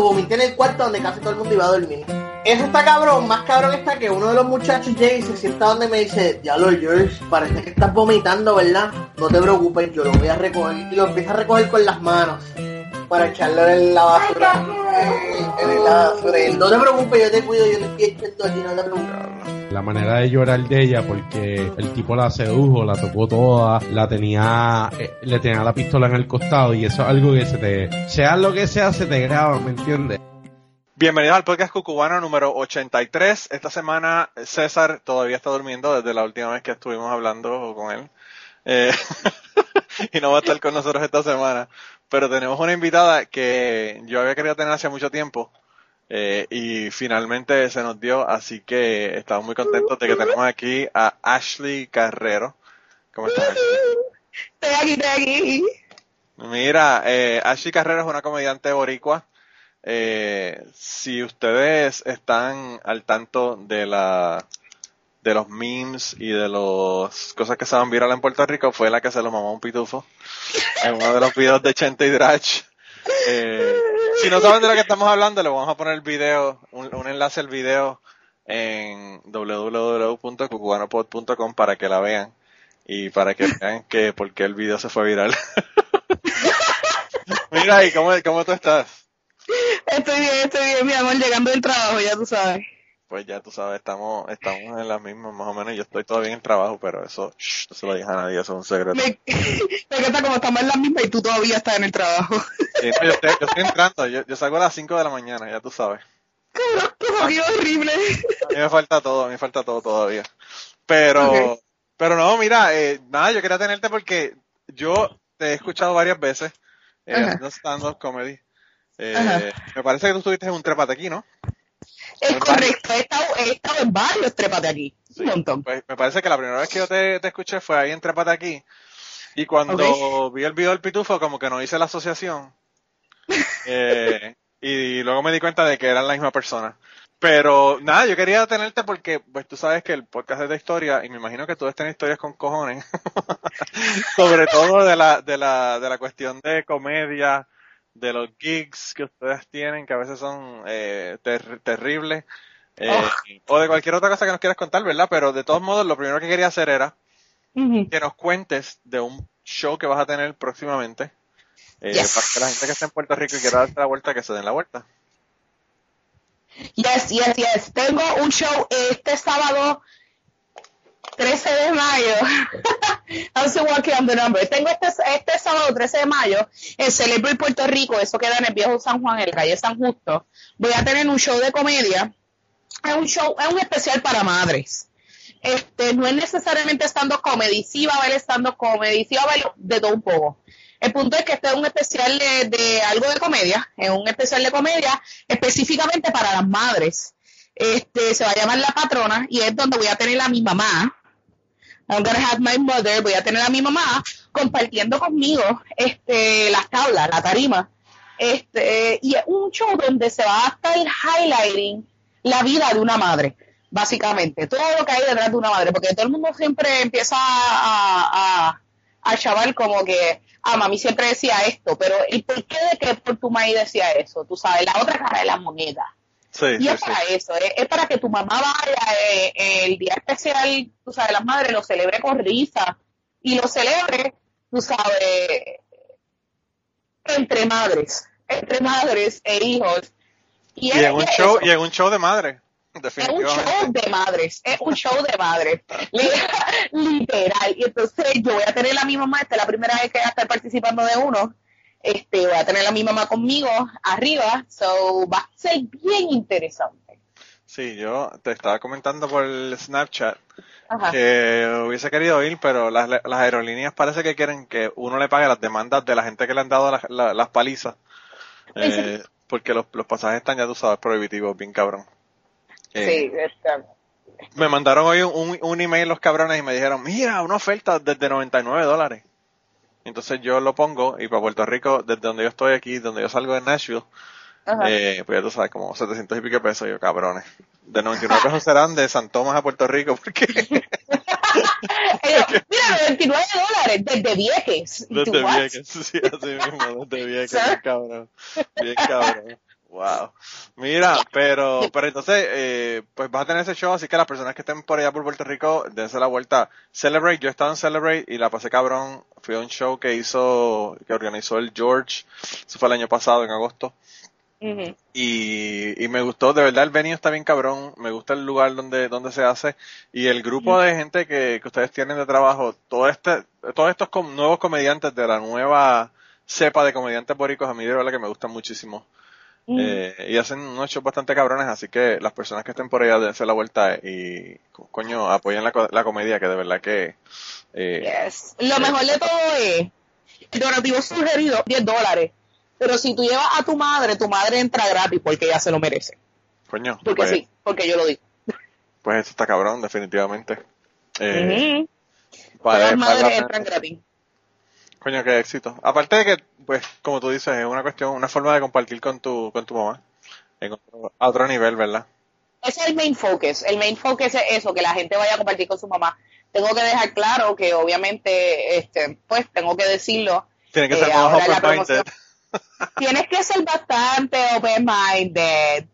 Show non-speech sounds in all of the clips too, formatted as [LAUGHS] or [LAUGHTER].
vomité, lo vomité en el cuarto donde casi todo el mundo iba a dormir. Eso está cabrón, más cabrón está que uno de los muchachos llega y se sienta donde me dice, diablo George, parece que estás vomitando, ¿verdad? No te preocupes, yo lo voy a recoger. Y lo empieza a recoger con las manos para echarlo en la basura. En la basura. No te preocupes, yo te cuido, yo te estoy echando aquí, no te preocupes. La manera de llorar de ella, porque el tipo la sedujo, la tocó toda, la tenía, eh, le tenía la pistola en el costado y eso es algo que se te, sea lo que sea, se te graba, ¿me entiendes? Bienvenidos al podcast cucubano número 83. Esta semana César todavía está durmiendo desde la última vez que estuvimos hablando con él. Eh, [LAUGHS] y no va a estar con nosotros esta semana. Pero tenemos una invitada que yo había querido tener hace mucho tiempo. Eh, y finalmente se nos dio, así que estamos muy contentos de que tenemos aquí a Ashley Carrero. ¿Cómo estás? Estoy aquí, estoy aquí. Mira, eh, Ashley Carrero es una comediante boricua. Eh, si ustedes están al tanto de la de los memes y de las cosas que se van viral en Puerto Rico, fue la que se lo mamó un pitufo en uno de los videos de Chente y Drach. Eh, si no saben de lo que estamos hablando, le vamos a poner el video, un, enlace al video en www.cucubanopod.com para que la vean y para que vean que por qué el video se fue viral. [LAUGHS] Mira, ¿y cómo, cómo tú estás? Estoy bien, estoy bien, mi amor, llegando del trabajo, ya tú sabes. Pues ya tú sabes, estamos, estamos en las mismas más o menos. Yo estoy todavía en el trabajo, pero eso shh, no se lo digas a nadie, eso es un secreto. Me, [LAUGHS] me encanta como estamos en la misma y tú todavía estás en el trabajo. Sí, no, yo, estoy, yo estoy entrando, yo, yo salgo a las 5 de la mañana, ya tú sabes. Cabrón, qué horrible. A mí me falta todo, a mí me falta todo todavía. Pero, Ok. pero no, mira, eh, nada, yo quería tenerte porque yo te he escuchado varias veces eh, haciendo stand-up comedy. Eh, me parece que tú estuviste en un trepate aquí, ¿no? Es correcto, he estado, he estado en varios trépate aquí. Sí. Un montón. Pues me parece que la primera vez que yo te, te escuché fue ahí en Trépate aquí. Y cuando vi el video del pitufo, como que no hice la asociación. [LAUGHS] Eh, y luego me di cuenta de que eran la misma persona. Pero nada, yo quería tenerte porque pues tú sabes que el podcast es de historia y me imagino que tú debes tener historias con cojones. [LAUGHS] Sobre todo de la, de la, de la cuestión de comedia, de los gigs que ustedes tienen, que a veces son eh, ter- terribles. eh, O de cualquier otra cosa que nos quieras contar, ¿verdad? Pero de todos modos, lo primero que quería hacer era que nos cuentes de un show que vas a tener próximamente. eh, Yes. Para que la gente que esté en Puerto Rico y quiera darse la vuelta, que se den la vuelta. Yes, yes, yes. Tengo un show este sábado 13 de mayo. I'm still working on the number. Tengo este, este sábado 13 de mayo en Celebrate Puerto Rico, eso queda en el viejo San Juan, en la calle San Justo. Voy a tener un show de comedia. Es un show, es un especial para madres. Este, no es necesariamente stand-up comedy, sí va a haber stand-up comedy, sí va a haber de todo un poco. El punto es que este es un especial de, de algo de comedia, es un especial de comedia específicamente para las madres. Este, se va a llamar La Patrona y es donde voy a tener a mi mamá. I'm gonna have my mother, voy a tener a mi mamá compartiendo conmigo este, las tablas, la tarima. Este, y es un show donde se va a estar highlighting la vida de una madre, básicamente, todo lo que hay detrás de una madre, porque todo el mundo siempre empieza a, a, a chaval como que, ah, mami siempre decía esto, pero ¿y por qué de que por tu maíz decía eso? Tú sabes, la otra cara de la moneda. Sí, Y sí, es sí. para eso, es, es para que tu mamá vaya eh, el día especial, tú sabes, las madres lo celebre con risa y lo celebre, tú sabes, entre madres, entre madres e hijos. Y, Y es- en un show, eso. y en un show de madre. Es un show de madres, es un show de madres, [LAUGHS] Li- [LAUGHS] literal. Y entonces yo voy a tener a mi mamá, esta es la primera vez que voy a estar participando de uno, este, voy a tener a mi mamá conmigo arriba, so va a ser bien interesante. Sí, yo te estaba comentando por el Snapchat Ajá. que hubiese querido ir, pero las, las aerolíneas parece que quieren que uno le pague las demandas de la gente que le han dado las, la- las palizas. Eh, porque los, los pasajes están, ya tú sabes, prohibitivos, bien cabrón. Eh, Sí, está- Me mandaron hoy un, un email los cabrones y me dijeron, mira, una oferta desde 99 dólares. Entonces yo lo pongo y para Puerto Rico, desde donde yo estoy aquí, donde yo salgo de Nashville, eh, pues ya tú sabes, como 700 y pico pesos, yo cabrones. De 99 pesos serán de San Tomás a Puerto Rico, porque [LAUGHS] mira, 99 dólares desde Vieques. ¿Y tú, Desde? Vieques, sí, así mismo, desde [LAUGHS] Vieques, bien cabrón. Bien cabrón. Wow. Mira, pero, pero entonces, eh, pues vas a tener ese show, así que las personas que estén por allá por Puerto Rico, dense la vuelta. Celebrate, yo he estado en Celebrate y la pasé cabrón. Fui a un show que hizo, que organizó el George, eso fue el año pasado, en agosto. Y, y me gustó, de verdad el venue está bien cabrón, me gusta el lugar donde, donde se hace y el grupo de gente que, que ustedes tienen de trabajo, todo este, todos estos com- nuevos comediantes de la nueva cepa de comediantes boricos, a mí de verdad que me gustan muchísimo. Mm. Eh, y hacen unos shows bastante cabrones, así que las personas que estén por allá dense la vuelta y, co- coño, apoyen la, la comedia, que de verdad que, eh, Yes. Lo mejor de todo es, el donativo sugerido, 10 dólares. Pero si tú llevas a tu madre, tu madre entra gratis porque ella se lo merece. coño, Porque pues, sí, porque yo lo digo. pues eso está cabrón, definitivamente. Eh, Todas las la madres entran gratis. Coño, qué éxito. Aparte de que, pues, como tú dices, es una cuestión, una forma de compartir con tu, con tu mamá. En otro, a otro nivel, ¿verdad? Ese es el main focus. El main focus es eso, que la gente vaya a compartir con su mamá. Tengo que dejar claro que obviamente, este, pues tengo que decirlo. Tiene que Eh, ser más open-minded. Tienes que ser bastante open-minded.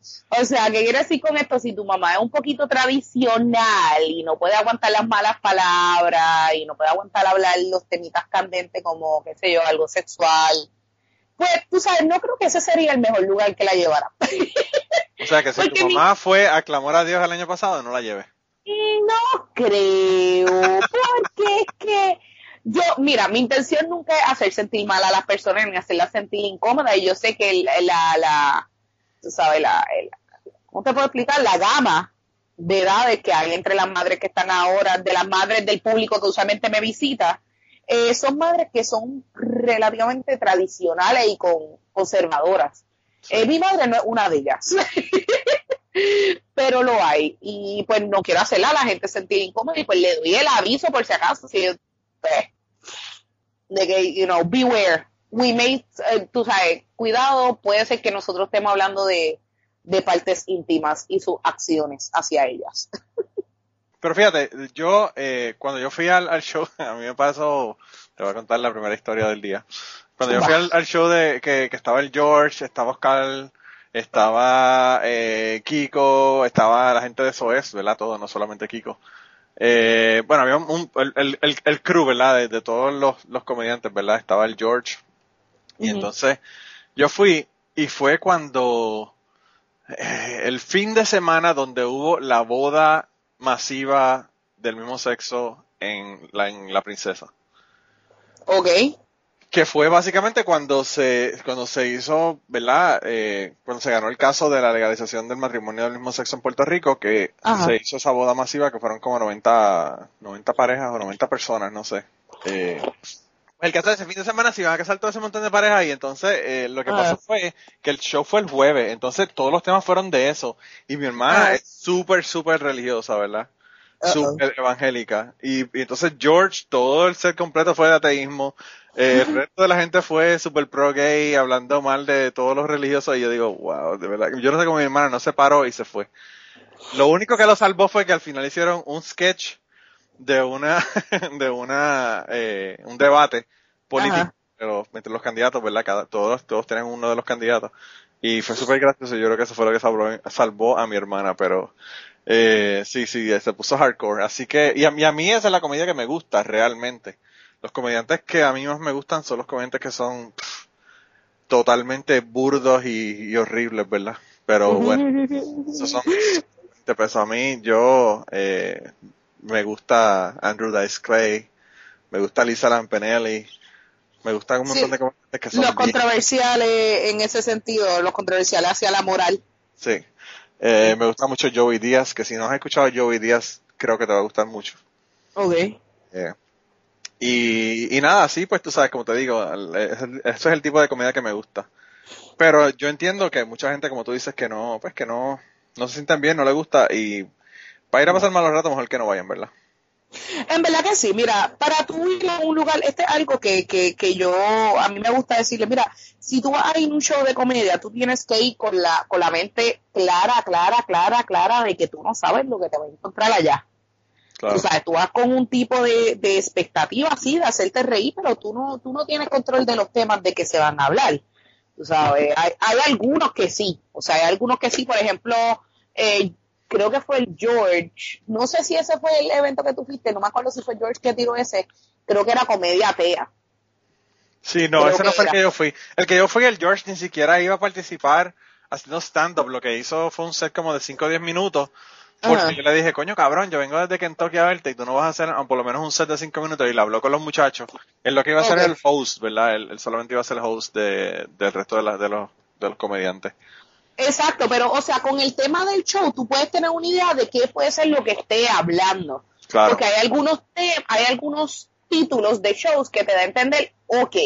O sea, ¿qué quiere decir con esto? Si tu mamá es un poquito tradicional y no puede aguantar las malas palabras y no puede aguantar hablar los temitas candentes como, qué sé yo, algo sexual, pues tú sabes, no creo que ese sería el mejor lugar que la llevara. O sea, que si Porque tu mi- mamá fue a clamor a Dios el año pasado, no la lleves. No creo, porque es que yo, mira, mi intención nunca es hacer sentir mal a las personas ni hacerlas sentir incómodas y yo sé que el- la, la, tú sabes, la, el- ¿cómo te puedo explicar? La gama de edades que hay entre las madres que están ahora, de las madres del público que usualmente me visita, eh, son madres que son relativamente tradicionales y con, conservadoras. Eh, mi madre no es una de ellas. [LAUGHS] pero lo hay y pues no quiero hacerla a la gente sentir incómoda y pues le doy el aviso por si acaso si pues, de que you know beware we may eh, tú sabes cuidado puede ser que nosotros estemos hablando de de partes íntimas y sus acciones hacia ellas [LAUGHS] Pero fíjate, yo, eh, cuando yo fui al, show, [LAUGHS] a mí me pasó, te voy a contar la primera historia del día. Cuando yo fui al, show de que, que estaba el George, estaba Oscar, estaba eh, Kiko, estaba la gente de SOS, ¿verdad? Todo, no solamente Kiko. Eh, bueno, había un, el, el, el, el crew, ¿verdad? De, de todos los, los comediantes, ¿verdad? Estaba el George. Y entonces yo fui y fue cuando eh, el fin de semana donde hubo la boda masiva del mismo sexo en la, en la princesa. ok Que fue básicamente cuando se, cuando se hizo, ¿verdad? Eh, cuando se ganó el caso de la legalización del matrimonio del mismo sexo en Puerto Rico, que Ajá. se hizo esa boda masiva que fueron como 90, 90 parejas o 90 personas, no sé. Eh, el caso de ese fin de semana se iban a casar todo ese montón de parejas y entonces eh, lo que Ah. pasó fue que el show fue el jueves, entonces todos los temas fueron de eso. Y mi hermana Ah. es súper, súper religiosa, ¿verdad? Súper evangélica. Y, y entonces George, todo el set completo fue de ateísmo. Eh, el resto de la gente fue súper pro gay, hablando mal de todos los religiosos. Y yo digo, wow, de verdad. Yo no sé cómo mi hermana no se paró y se fue. Lo único que lo salvó fue que al final hicieron un sketch de una, [LAUGHS] de una, eh, un debate político Ajá. pero entre los candidatos, ¿verdad? Cada, todos, todos tienen uno de los candidatos. Y fue súper gracioso. Yo creo que eso fue lo que salvó, salvó a mi hermana, pero eh, sí, sí, se puso hardcore. Así que, y a, y a mí esa es la comedia que me gusta realmente. Los comediantes que a mí más me gustan son los comediantes que son pff, totalmente burdos y, y horribles, ¿verdad? Pero bueno, esos son de peso. A mí, yo, eh, me gusta Andrew Dice Clay, me gusta Lisa Lampanelli, me gustan un Sí. montón de comediantes que son los bien- controversiales en ese sentido los controversiales hacia la moral Sí. Eh, me gusta mucho Joey Díaz, que si no has escuchado Joey Díaz, creo que te va a gustar mucho. ok Eh, y, y nada, sí, pues tú sabes, como te digo, el- es el- eso es el tipo de comedia que me gusta. Pero yo entiendo que mucha gente, como tú dices, que no, pues que no, no se sienten bien, no le gusta y para ir a pasar malos ratos, mejor que no vayan, ¿verdad? En verdad que sí, mira, para tú ir a un lugar, este es algo que, que, que yo, a mí me gusta decirle, mira, si tú vas a ir a un show de comedia, tú tienes que ir con la, con la mente clara, clara, clara, clara de que tú no sabes lo que te va a encontrar allá. O sea, tú vas con un tipo de, de expectativa así de hacerte reír, pero tú no, tú no tienes control de los temas de que se van a hablar. Tú sabes, hay, hay algunos que sí, o sea, hay algunos que sí, por ejemplo, eh, creo que fue el George, no sé si ese fue el evento que tú fuiste, no me acuerdo si fue George que tiró ese, creo que era comedia atea. Sí, no, ese no fue el que yo fui. El que yo fui, el George ni siquiera iba a participar haciendo stand-up, lo que hizo fue un set como de 5 o 10 minutos, porque yo le dije, coño cabrón, yo vengo desde Kentucky a verte y tú no vas a hacer por lo menos un set de 5 minutos y le habló con los muchachos. Él lo que iba a hacer el host, ¿verdad? Él, solamente iba a ser el host de, del resto de, la, de, los, de los comediantes. Exacto, pero o sea, con el tema del show tú puedes tener una idea de qué puede ser lo que esté hablando. Claro. Porque hay algunos hay algunos títulos de shows que te da a entender, ok,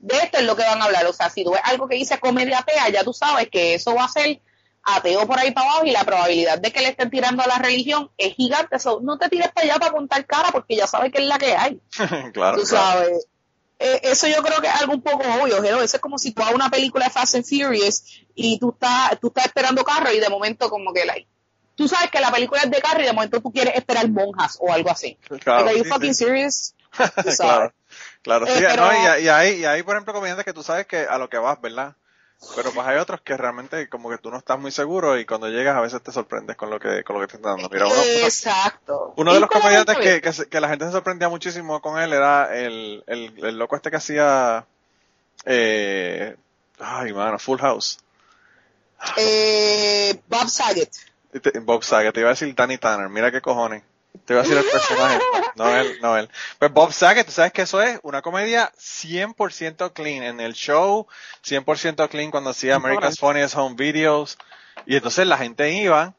de esto es lo que van a hablar. O sea, si tú ves algo que dice comedia atea, ya tú sabes que eso va a ser ateo por ahí para abajo y la probabilidad de que le estén tirando a la religión es gigante. eso no te tires para allá para contar cara porque ya sabes que es la que hay. [LAUGHS] claro. Tú sabes. Eh, eso yo creo que es algo un poco obvio, pero eso es como si tú hagas una película de Fast and Furious y tú estás, tú estás esperando carro y de momento como que like, tú sabes que la película es de carro y de momento tú quieres esperar monjas o algo así. Claro, ¿Are you fucking serious? [LAUGHS] claro, claro, sí, eh, no, y, y, hay, y hay, por ejemplo, comediantes que tú sabes que a lo que vas, ¿verdad? Pero pues hay otros que realmente como que tú no estás muy seguro y cuando llegas a veces te sorprendes con lo que, con lo que te están dando. Mira, uno, Exacto. Uno de los comediantes que, que, la gente se sorprendía muchísimo con él era el, el, el loco este que hacía, eh, ay mano, Full House. Eh, Bob Saget. Bob Saget, te iba a decir Danny Tanner, mira qué cojones. Te iba a decir el personaje. No él, no él. Pues Bob Saget, tú sabes que eso es una comedia 100% clean. En el show, 100% clean cuando hacía America's Funniest Home Videos. Y entonces la gente iba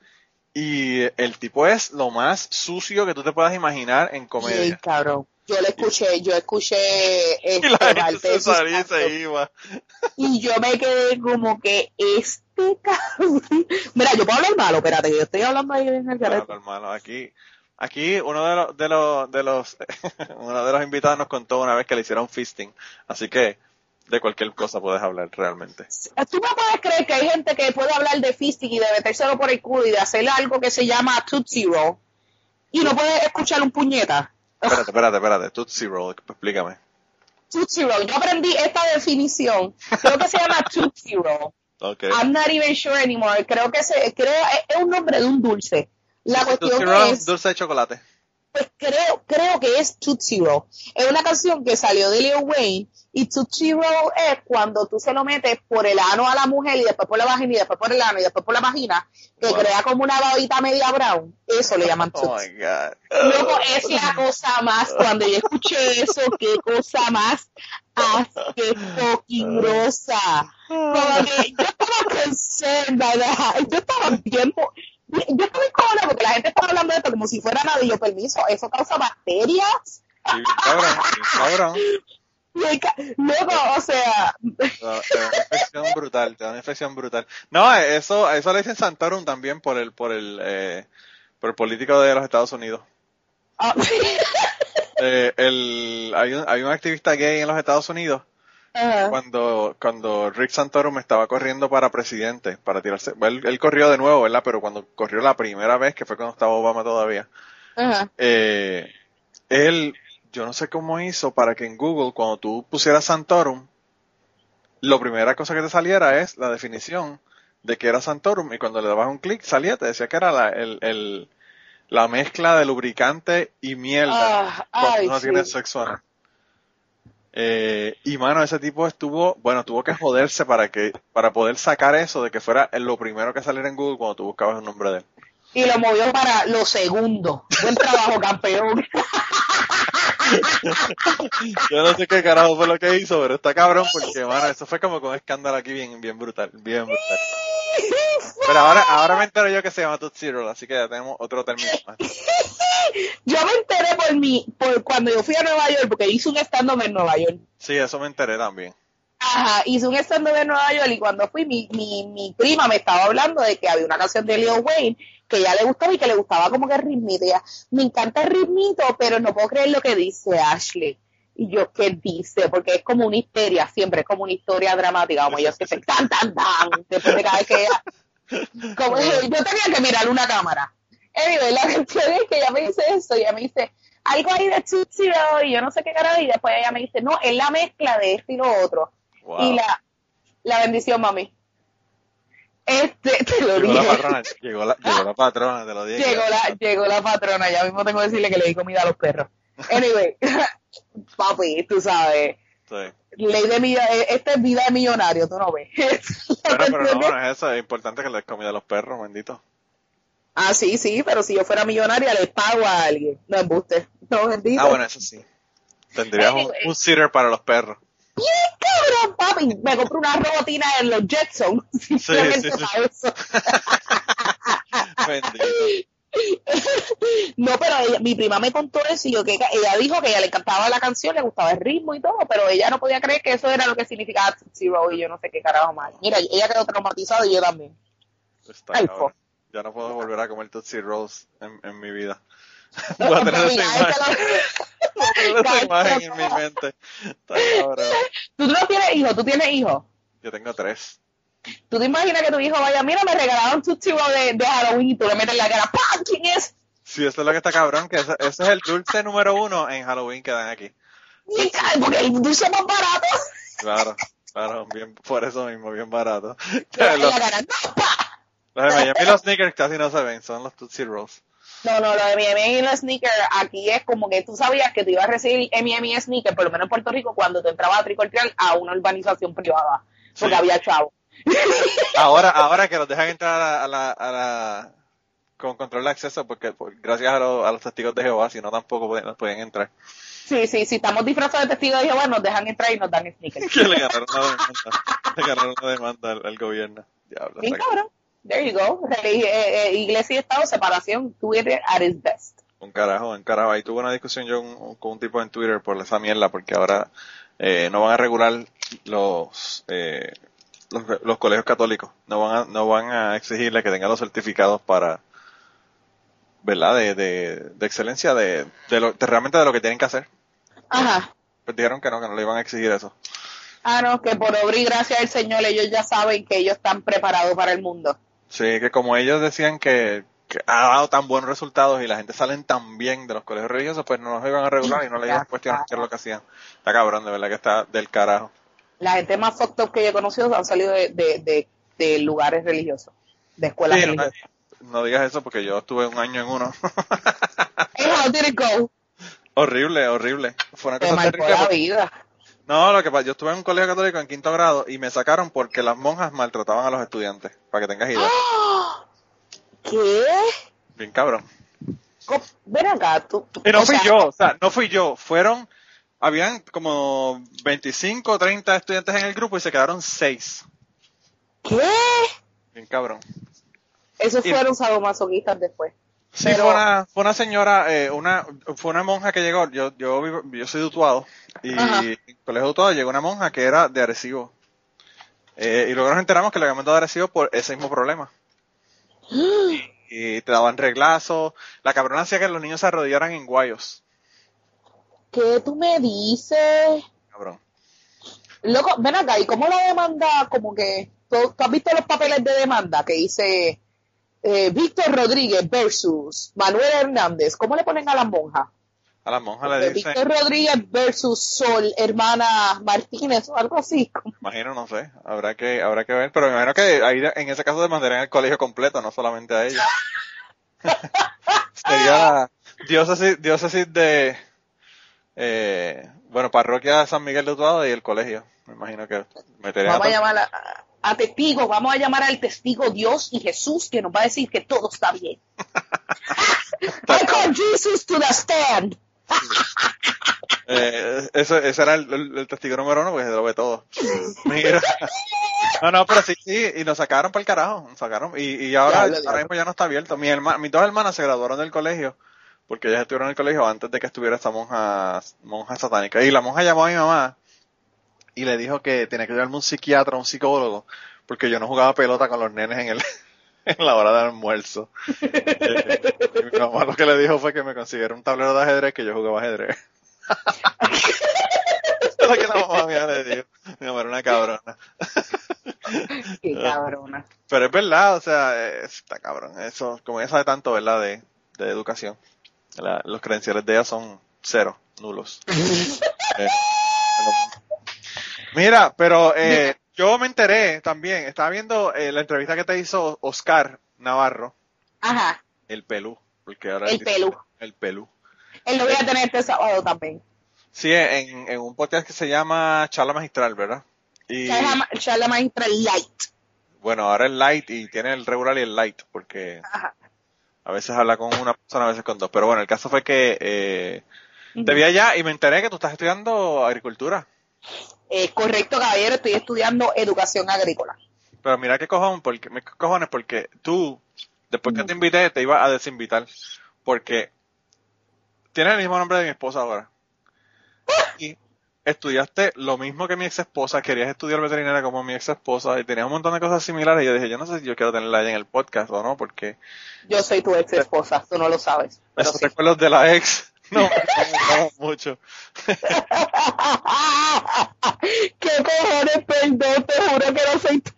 y el tipo es lo más sucio que tú te puedas imaginar en comedia. Sí, cabrón. Yo le escuché, yo escuché este [LAUGHS] y la gente se salía y se iba. Y yo me quedé como que este cabrón. Mira, yo puedo hablar malo, espérate, yo estoy hablando ahí en el garete. malo, aquí Aquí uno de los, de los, de los, [LAUGHS] uno de los invitados nos contó una vez que le hicieron fisting, así que de cualquier cosa puedes hablar realmente. Tú no puedes creer que hay gente que puede hablar de fisting y de metérselo por el culo y de hacer algo que se llama Tootsie Roll y no puedes escuchar un puñeta. Espérate, espérate, espérate, Tootsie Roll, explícame. Tootsie Roll, yo aprendí esta definición, creo que se llama [LAUGHS] Tootsie Roll. Okay. I'm not even sure anymore, creo que se, creo, es un nombre de un dulce la cuestión es... Dulce de chocolate. Pues creo, creo que es Tootsie Roll. Es una canción que salió de Lil Wayne y Tootsie Roll es cuando tú se lo metes por el ano a la mujer y después por la vagina y después por el ano y después por la vagina, que crea como una babita media brown. Eso le llaman Tootsie. Oh my God. Luego es la cosa más, cuando yo escuché eso, qué cosa más asquerosa. Como que yo estaba concernada, yo estaba bien, yo estoy incómoda porque la gente está hablando de esto como si fuera nada y yo permiso, eso causa bacterias. Sí, cabrón, cabrón. Luego, o sea. Te da una infección brutal, te da una infección brutal. No, eso, eso le dicen Santorum también por el, por el, eh, por el político de los Estados Unidos. Ah. [LAUGHS] Eh, el, hay un, hay un activista gay en los Estados Unidos cuando, cuando Rick Santorum estaba corriendo para presidente, para tirarse, él, corrió de nuevo, ¿verdad? Pero cuando corrió la primera vez, que fue cuando estaba Obama todavía, eh, él, yo no sé cómo hizo para que en Google, cuando tú pusieras Santorum, lo primera cosa que te saliera es la definición de que era Santorum y cuando le dabas un clic salía, te decía que era la, el, el, la mezcla de lubricante y miel ah, cuando uno tiene sexo anal. Eh, y mano, ese tipo estuvo, bueno, tuvo que joderse para que, para poder sacar eso de que fuera lo primero que saliera en Google cuando tú buscabas el nombre de él. Y lo movió para lo segundo. Buen trabajo, campeón. [LAUGHS] Yo no sé qué carajo fue lo que hizo, pero está cabrón porque, mano, eso fue como con un escándalo aquí bien, bien brutal, bien brutal. Pero ahora, ahora me entero yo que se llama Tootsie Roll, así que ya tenemos otro término más. Yo me enteré por mi, por cuando yo fui a Nueva York, porque hice un stand-up en Nueva York. Sí, eso me enteré también. Ajá, hice un stand-up en Nueva York y cuando fui, mi, mi, mi prima me estaba hablando de que había una canción de Leo Wayne que ya le gustaba y que le gustaba como que el ritmito. Ya, me encanta el ritmito, pero no puedo creer lo que dice Ashley. Y yo, ¿qué dice? Porque es como una histeria, siempre es como una historia dramática, como ellos que se tan, tan, tan, después de cada vez que ella... Como, yo tenía que mirar una cámara Anyway, la cuestión es que ella me dice eso y ella me dice, algo ahí de Tootsie y yo no sé qué carajo y después ella me dice, no, es la mezcla de esto y lo otro. Wow. Y la, la bendición, mami. Este, te lo Llegó la patrona, llegó la, llegó la patrona, te lo dije. Llegó la, llegó la patrona, ya mismo tengo que decirle que le di comida a los perros. Anyway, [LAUGHS] papi, tú sabes, Sí. ley de vida, esta es vida de millonario, tú no ves. [LAUGHS] Pero cuestión no, es- no es eso, es importante que le des comida a los perros, bendito. Ah, sí, sí, pero si yo fuera millonaria le pago a alguien. No embuste. No, bendito. Ah, bueno, eso sí. Tendrías un, un sitter para los perros. Bien cabrón, papi. Me compré una robotina en los Jetsons. [LAUGHS] Simplemente sí, sí. para eso. No, pero ella- mi prima me contó eso y yo que ella dijo que ella le encantaba la canción, le gustaba el ritmo y todo, pero ella no podía creer que eso era lo que significaba Tootsie Roll y yo no sé qué carajo más. Mira, ella quedó traumatizada y yo también. Está Ay. Ya no puedo volver a comer Tootsie Rolls en, en mi vida. Voy a tener esa imagen, voy a tener esa imagen en mi mente. Tú no tienes hijos, tú tienes hijos. Yo tengo tres. Tú te imaginas que tu hijo vaya, mira, me regalaron Tootsie Roll de, de Halloween y tú le metes la cara, ¡pam! ¿Quién es? Sí, eso es lo que está cabrón, que ese, ese es el dulce número uno en Halloween que dan aquí. Cae, porque el dulce más barato. Claro, claro, bien, por eso mismo, bien barato. En [LAUGHS] Los, la cara, ¡no, pa! los de Miami los sneakers casi no se ven, son los Tootsie Rolls. No, no, lo de M&M y los sneakers aquí es como que tú sabías que tú ibas a recibir M&M y sneakers, por lo menos en Puerto Rico, cuando tú entrabas a Tricortial a una urbanización privada, porque Sí. había chavo. [LAUGHS] Ahora, ahora que los dejan entrar a la, a la, a la- con control de acceso, porque por- gracias a, los- a los testigos de Jehová, si no tampoco pueden, pueden entrar. Sí, sí, si estamos disfrazados de testigos de Jehová, nos dejan entrar y nos dan sneakers. [LAUGHS] Que le ganaron una demanda, le ganaron una demanda al, al gobierno. Diablo, Bien cabrón. There you go. Religi- eh, eh, iglesia y Estado, separación, Twitter at its best. un carajo, un carajo. Ahí tuve una discusión yo un- con un tipo en Twitter por esa mierda, porque ahora eh, no van a regular los, eh, los los colegios católicos, no van a, no van a exigirle que tengan los certificados para, ¿verdad? De, de, de excelencia, de, de, lo, de realmente de lo que tienen que hacer. Ajá. Pues dijeron que no, que no le iban a exigir eso. Ah, no, que por obra y gracia del Señor ellos ya saben que ellos están preparados para el mundo. Sí, que como ellos decían que, que ha dado tan buenos resultados y la gente salen tan bien de los colegios religiosos, pues no los iban a regular y no le iban a cuestionar qué es lo que hacían. Está cabrón, de verdad que está del carajo. La gente más fucked up que yo he conocido han salido de, de, de, de lugares religiosos, de escuelas Sí, religiosas. no digas eso porque yo estuve un año en uno. Hey, how did it go? [LAUGHS] horrible, horrible. Fue una cosa terrible. la vida. No, lo que pasa, yo estuve en un colegio católico en quinto grado y me sacaron porque las monjas maltrataban a los estudiantes, para que tengas idea. [GASPS] ¿Qué? Bien cabrón. Ven acá, tú. tú- Y no fui sea, yo, o sea, no fui yo, fueron, habían como 25 o 30 estudiantes en el grupo y se quedaron 6. ¿Qué? Bien cabrón. Esos Y- fueron sadomasoquistas después. Sí, Pero- fue una, fue una señora, eh, una, fue una monja que llegó, yo, yo, vivo- yo soy dutuado, y Ajá. en el colegio dutuado llegó una monja que era de Arecibo. Eh, y luego nos enteramos que le habían mandado a Arecibo por ese mismo problema. [GASPS] Y, y te daban reglazos, la cabrona hacía que los niños se arrodillaran en guayos. ¿Qué tú me dices? Cabrón. Loco, ven acá, ¿y cómo la demanda, como que, tú, tú has visto los papeles de demanda que dice eh, Víctor Rodríguez versus Manuel Hernández? ¿Cómo le ponen a la monja? A la monja le Eh, dicen, Víctor Rodríguez versus Sol, hermana Martínez o algo así. [LAUGHS] imagino, no sé, habrá que, habrá que ver, pero me imagino que ahí en ese caso demandarían al colegio completo, no solamente a ella. [LAUGHS] Sería diócesis, diócesis de, eh, bueno, parroquia San Miguel de Utuado y el colegio. Me imagino que meterían Vamos a a llamar a, a testigo, vamos a llamar al testigo Dios y Jesús que nos va a decir que todo está bien. [LAUGHS] I call Jesus to the stand. [LAUGHS] Eh, eso, ese era el, el- el testigo número uno, porque se lo ve todo. Mira. No, no, pero sí, sí, y nos sacaron para el carajo, nos sacaron, y, y ahora, diablo. mismo ya no está abierto. Mi herma- mis dos hermanas se graduaron del colegio, porque ellas estuvieron en el colegio antes de que estuviera esta monja, monja satánica. Y la monja llamó a mi mamá y le dijo que tenía que llevarme un psiquiatra, un psicólogo, porque yo no jugaba pelota con los nenes en el, [LAUGHS] en la hora del almuerzo. Y mi mamá lo que le dijo fue que me consiguiera un tablero de ajedrez que yo jugaba ajedrez. Es [LAUGHS] lo que la mamá mía le dijo. Mi mamá era una cabrona. Qué cabrona. Pero es verdad, o sea, está cabrón. Eso, como ella sabe tanto, ¿verdad? De, de educación. La- los credenciales de ella son cero, nulos. [LAUGHS] Eh, mira, pero eh, yo me enteré también, estaba viendo eh, la entrevista que te hizo Oscar Navarro, Ajá, el pelú, porque ahora El pelú. El pelú. él lo voy a tener este sábado también. Sí, en, en un podcast que se llama Charla Magistral, ¿verdad? Y Charla, charla maestra light. bueno, ahora el light y tiene el regular y el light, porque Ajá. a veces habla con una persona, a veces con dos. Pero bueno, el caso fue que eh, te vi allá y me enteré que tú estás estudiando agricultura. Es correcto, caballero, estoy estudiando educación agrícola. Pero mira qué cojones, porque, qué cojones, porque tú, después que te invité, te iba a desinvitar. Porque tienes el mismo nombre de mi esposa ahora. Y estudiaste lo mismo que mi ex esposa, querías estudiar veterinaria como mi ex esposa y tenías un montón de cosas similares. Y yo dije, yo no sé si yo quiero tenerla allá en el podcast o no, porque Yo soy tu ex esposa, tú no lo sabes. Esos sí. recuerdos de la ex [LAUGHS] no me mucho. [LAUGHS] ¿Qué cojones, perdón? Te juro que no soy tú.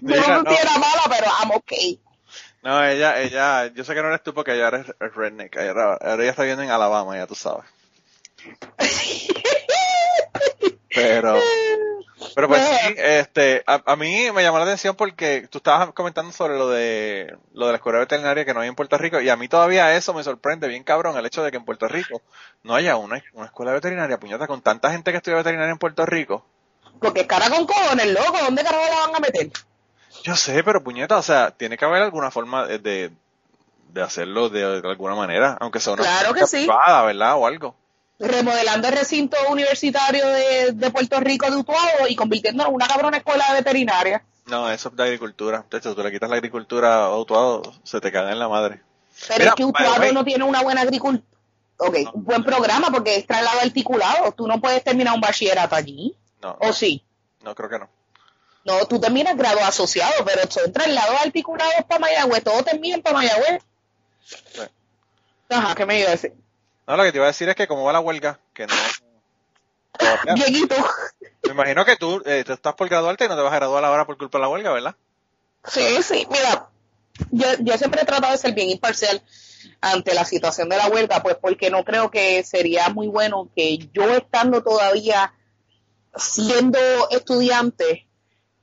Yo no no. mala, pero I'm okay. No, ella, ella, yo sé que no eres tú porque ella eres es redneck. Ahora ella está viviendo en Alabama, ya tú sabes. [LAUGHS] Pero, pero pues sí, este, a, a mí me llamó la atención porque tú estabas comentando sobre lo de, lo de la escuela veterinaria que no hay en Puerto Rico y a mí todavía eso me sorprende bien cabrón el hecho de que en Puerto Rico no haya una, una escuela veterinaria, puñeta, con tanta gente que estudia veterinaria en Puerto Rico. Porque cara con cojones, loco. ¿Dónde carajo la van a meter? Yo sé, pero puñeta, o sea, tiene que haber alguna forma de, de, de hacerlo de, de alguna manera, aunque sea una Claro que escuela sí. privada, ¿verdad? O algo. Remodelando el recinto universitario de, de Puerto Rico de Utuado y convirtiéndolo en una cabrona escuela de veterinaria. No, eso es de agricultura. De hecho, tú le quitas la agricultura a Utuado, se te caga en la madre. Pero Mira, es que Utuado no tiene una buena agricultura. Ok, un buen programa porque es traslado articulado. Tú no puedes terminar un bachillerato allí. No, ¿O sí? no creo que no. No, tú terminas grado asociado, pero son traslados articulados para Mayagüez. Todos terminan para Mayagüez. Sí. Ajá, ¿qué me iba a decir? No, lo que te iba a decir es que como va la huelga, que no... [LAUGHS] Dieguito. me imagino que tú, eh, tú estás por graduarte y no te vas a graduar ahora por culpa de la huelga, ¿verdad? Sí, sí, mira, yo, yo siempre he tratado de ser bien imparcial ante la situación de la huelga, pues porque no creo que sería muy bueno que yo estando todavía siendo estudiante,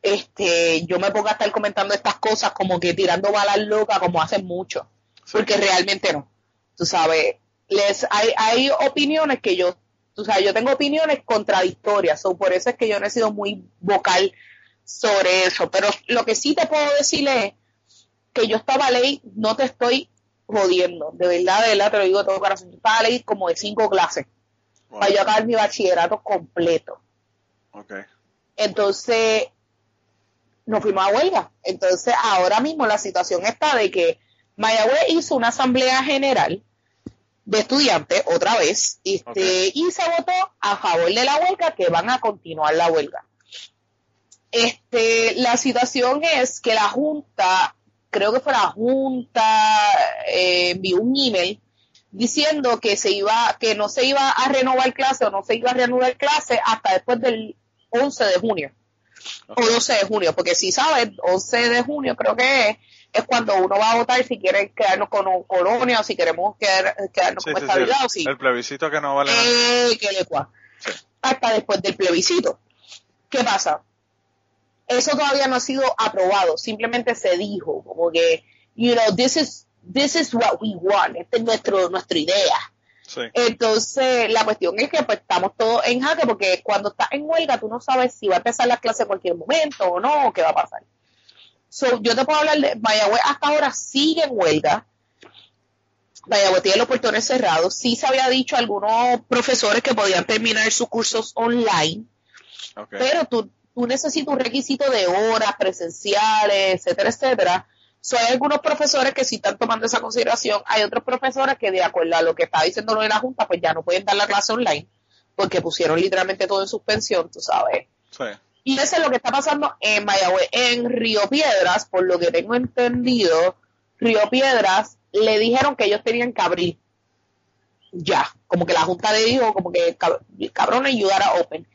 este, yo me ponga a estar comentando estas cosas como que tirando balas locas como hacen muchos, porque realmente no. Tú sabes, les hay, hay opiniones que yo, tú sabes, yo tengo opiniones contradictorias, so por eso es que yo no he sido muy vocal sobre eso, pero lo que sí te puedo decir es que yo estaba ley, no te estoy jodiendo, de verdad, de verdad, te lo digo de todo corazón, yo estaba ley como de cinco clases Bueno, para yo acabar mi bachillerato completo. ok. Entonces, nos fuimos a huelga. Entonces, ahora mismo la situación está de que Mayagüez hizo una asamblea general de estudiantes otra vez este, y se votó a favor de la huelga que van a continuar la huelga. Este, la situación es que la Junta, creo que fue la Junta, eh, envió un email diciendo que se iba, que no se iba a renovar clase o no se iba a reanudar clase hasta después del 11 de junio. O 12 de junio, porque si sabes, 11 de junio creo que es, es cuando uno va a votar si quiere quedarnos con un colonia o si queremos quedar- quedarnos Sí, con sí, estabilidad o si el plebiscito que no vale nada. eh, que le hasta después del plebiscito. ¿Qué pasa? Eso todavía no ha sido aprobado, simplemente se dijo, como que, you know, this is, this is what we want, esta es nuestro, nuestra idea. Sí. Entonces, la cuestión es que pues estamos todos en jaque porque cuando estás en huelga tú no sabes si va a empezar la clase en cualquier momento o no, o qué va a pasar. So, yo te puedo hablar de Mayagüez hasta ahora sigue en huelga. Mayagüez tiene los portones cerrados. Sí se había dicho a algunos profesores que podían terminar sus cursos online, pero tú, tú necesitas un requisito de horas presenciales, etcétera, etcétera. So, hay algunos profesores que sí están tomando esa consideración. Hay otros profesores que, de acuerdo a lo que está diciendo lo de la Junta, pues ya no pueden dar la clase online porque pusieron literalmente todo en suspensión, tú sabes. Sí. Y eso es lo que está pasando en Mayagüez. En Río Piedras, por lo que tengo entendido, Río Piedras le dijeron que ellos tenían que abrir ya. Como que la Junta le dijo, como que cab- cabrones, ayudar a Open.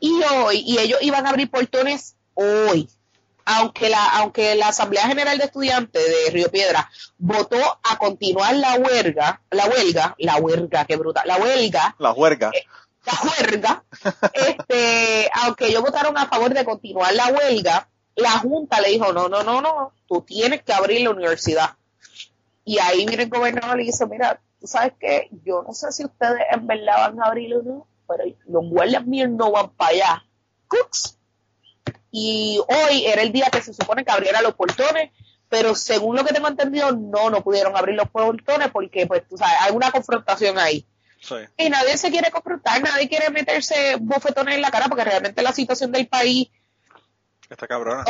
Y hoy, y ellos iban a abrir portones hoy, aunque la, aunque la Asamblea General de Estudiantes de Río Piedra votó a continuar la huelga, la huelga, la huelga, qué brutal, la huelga, La huelga. Eh, la huelga, este, aunque ellos votaron a favor de continuar la huelga, la Junta le dijo, no, no, no, no, tú tienes que abrir la universidad. Y ahí viene el gobernador y dice, mira, tú sabes que yo no sé si ustedes en verdad van a abrir o no, pero los guardias míos no van para allá. Cooks. Y hoy era el día que se supone que abriera los portones, pero según lo que tengo entendido, no, no pudieron abrir los portones porque, pues, tú sabes, hay una confrontación ahí. Sí. Y nadie se quiere confrontar, nadie quiere meterse bofetones en la cara porque realmente la situación del país Está cabrona.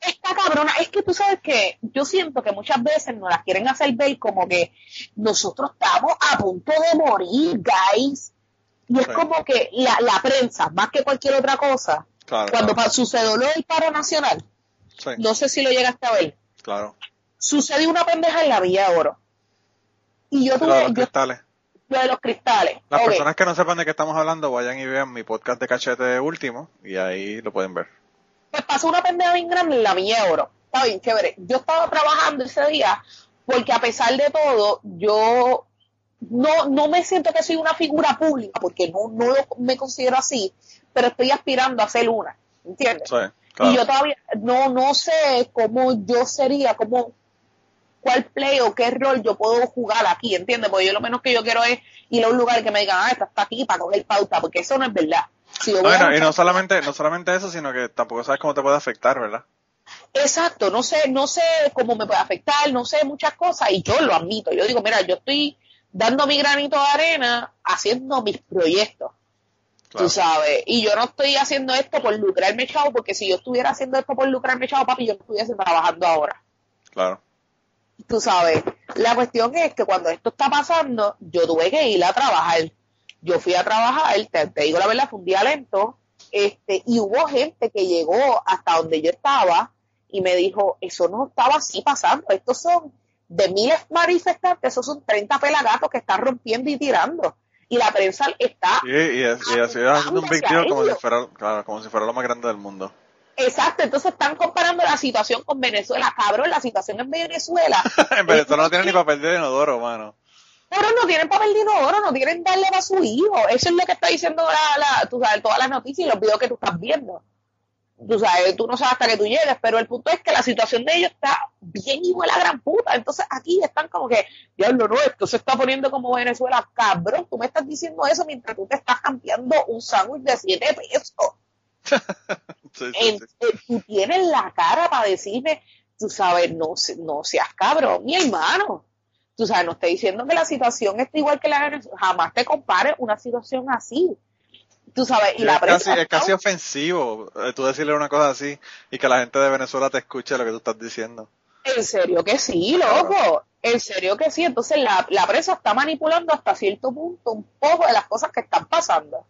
está cabrona. Es que tú sabes que yo siento que muchas veces nos las quieren hacer ver como que nosotros estamos a punto de morir, guys. Y es Sí. como que la, la prensa, más que cualquier otra cosa, Claro. cuando claro. sucedió lo del paro nacional, Sí, no sé si lo llegaste a ver, claro. sucedió una pendeja en la Villa de Oro. Y yo tuve, yo. Lo de los cristales. Las personas que no sepan de qué estamos hablando, vayan y vean mi podcast de cachete último y ahí lo pueden ver. pues pasó una pendeja bien grande en la de Oro. Está bien, chévere. Yo estaba trabajando ese día porque a pesar de todo, yo no, no me siento que soy una figura pública porque no, no lo- me considero así, pero estoy aspirando a ser una, ¿entiendes? Sí, Y claro. yo todavía no, no sé cómo yo sería, cómo, cuál play o qué rol yo puedo jugar aquí, ¿entiendes? Porque yo lo menos que yo quiero es ir a un lugar que me digan, ah, esta está aquí para coger pauta, porque eso no es verdad. Si yo Bueno, y no solamente, no solamente eso, sino que tampoco sabes cómo te puede afectar, ¿verdad? Exacto, no sé, no sé cómo me puede afectar, no sé muchas cosas y yo lo admito. Yo digo, mira, yo estoy dando mi granito de arena haciendo mis proyectos, Claro. tú sabes, y yo no estoy haciendo esto por lucrarme chavo, porque si yo estuviera haciendo esto por lucrarme chavo, papi, yo no estuviese trabajando ahora. Claro. Tú sabes, la cuestión es que cuando esto está pasando, yo tuve que ir a trabajar. Yo fui a trabajar, te, te digo la verdad, fue un día lento, este, y hubo gente que llegó hasta donde yo estaba y me dijo, eso no estaba así pasando, estos son de miles manifestantes, esos son 30 pelagatos que están rompiendo y tirando. Y la prensa está Y, así haciendo un big deal como si fuera, claro, como si fuera lo más grande del mundo. Exacto, entonces están comparando la situación con Venezuela. Cabrón, la situación en Venezuela. [LAUGHS] en Venezuela no tienen ni papel de inodoro, mano. Pero no tienen papel de inodoro, no quieren darle para su hijo. Eso es lo que está diciendo la, la, tú sabes, todas las noticias y los videos que tú estás viendo. Tú sabes, tú no sabes hasta que tú llegues, pero el punto es que la situación de ellos está bien igual a gran puta. Entonces aquí están como que, diablo, no, esto se está poniendo como Venezuela. Cabrón, tú me estás diciendo eso mientras tú te estás cambiando un sándwich de 7 pesos. Sí, sí, En- sí. eh, tú tienes la cara para decirme, tú sabes, no, no seas cabrón, mi hermano. Tú sabes, no estoy diciendo que la situación está igual que la de Venezuela. Jamás te compares una situación así. Tú sabes, y la es, casi, es casi ofensivo eh, tú decirle una cosa así y que la gente de Venezuela te escuche lo que tú estás diciendo. En serio que sí, loco. En serio que sí. Entonces la, la prensa está manipulando hasta cierto punto un poco de las cosas que están pasando.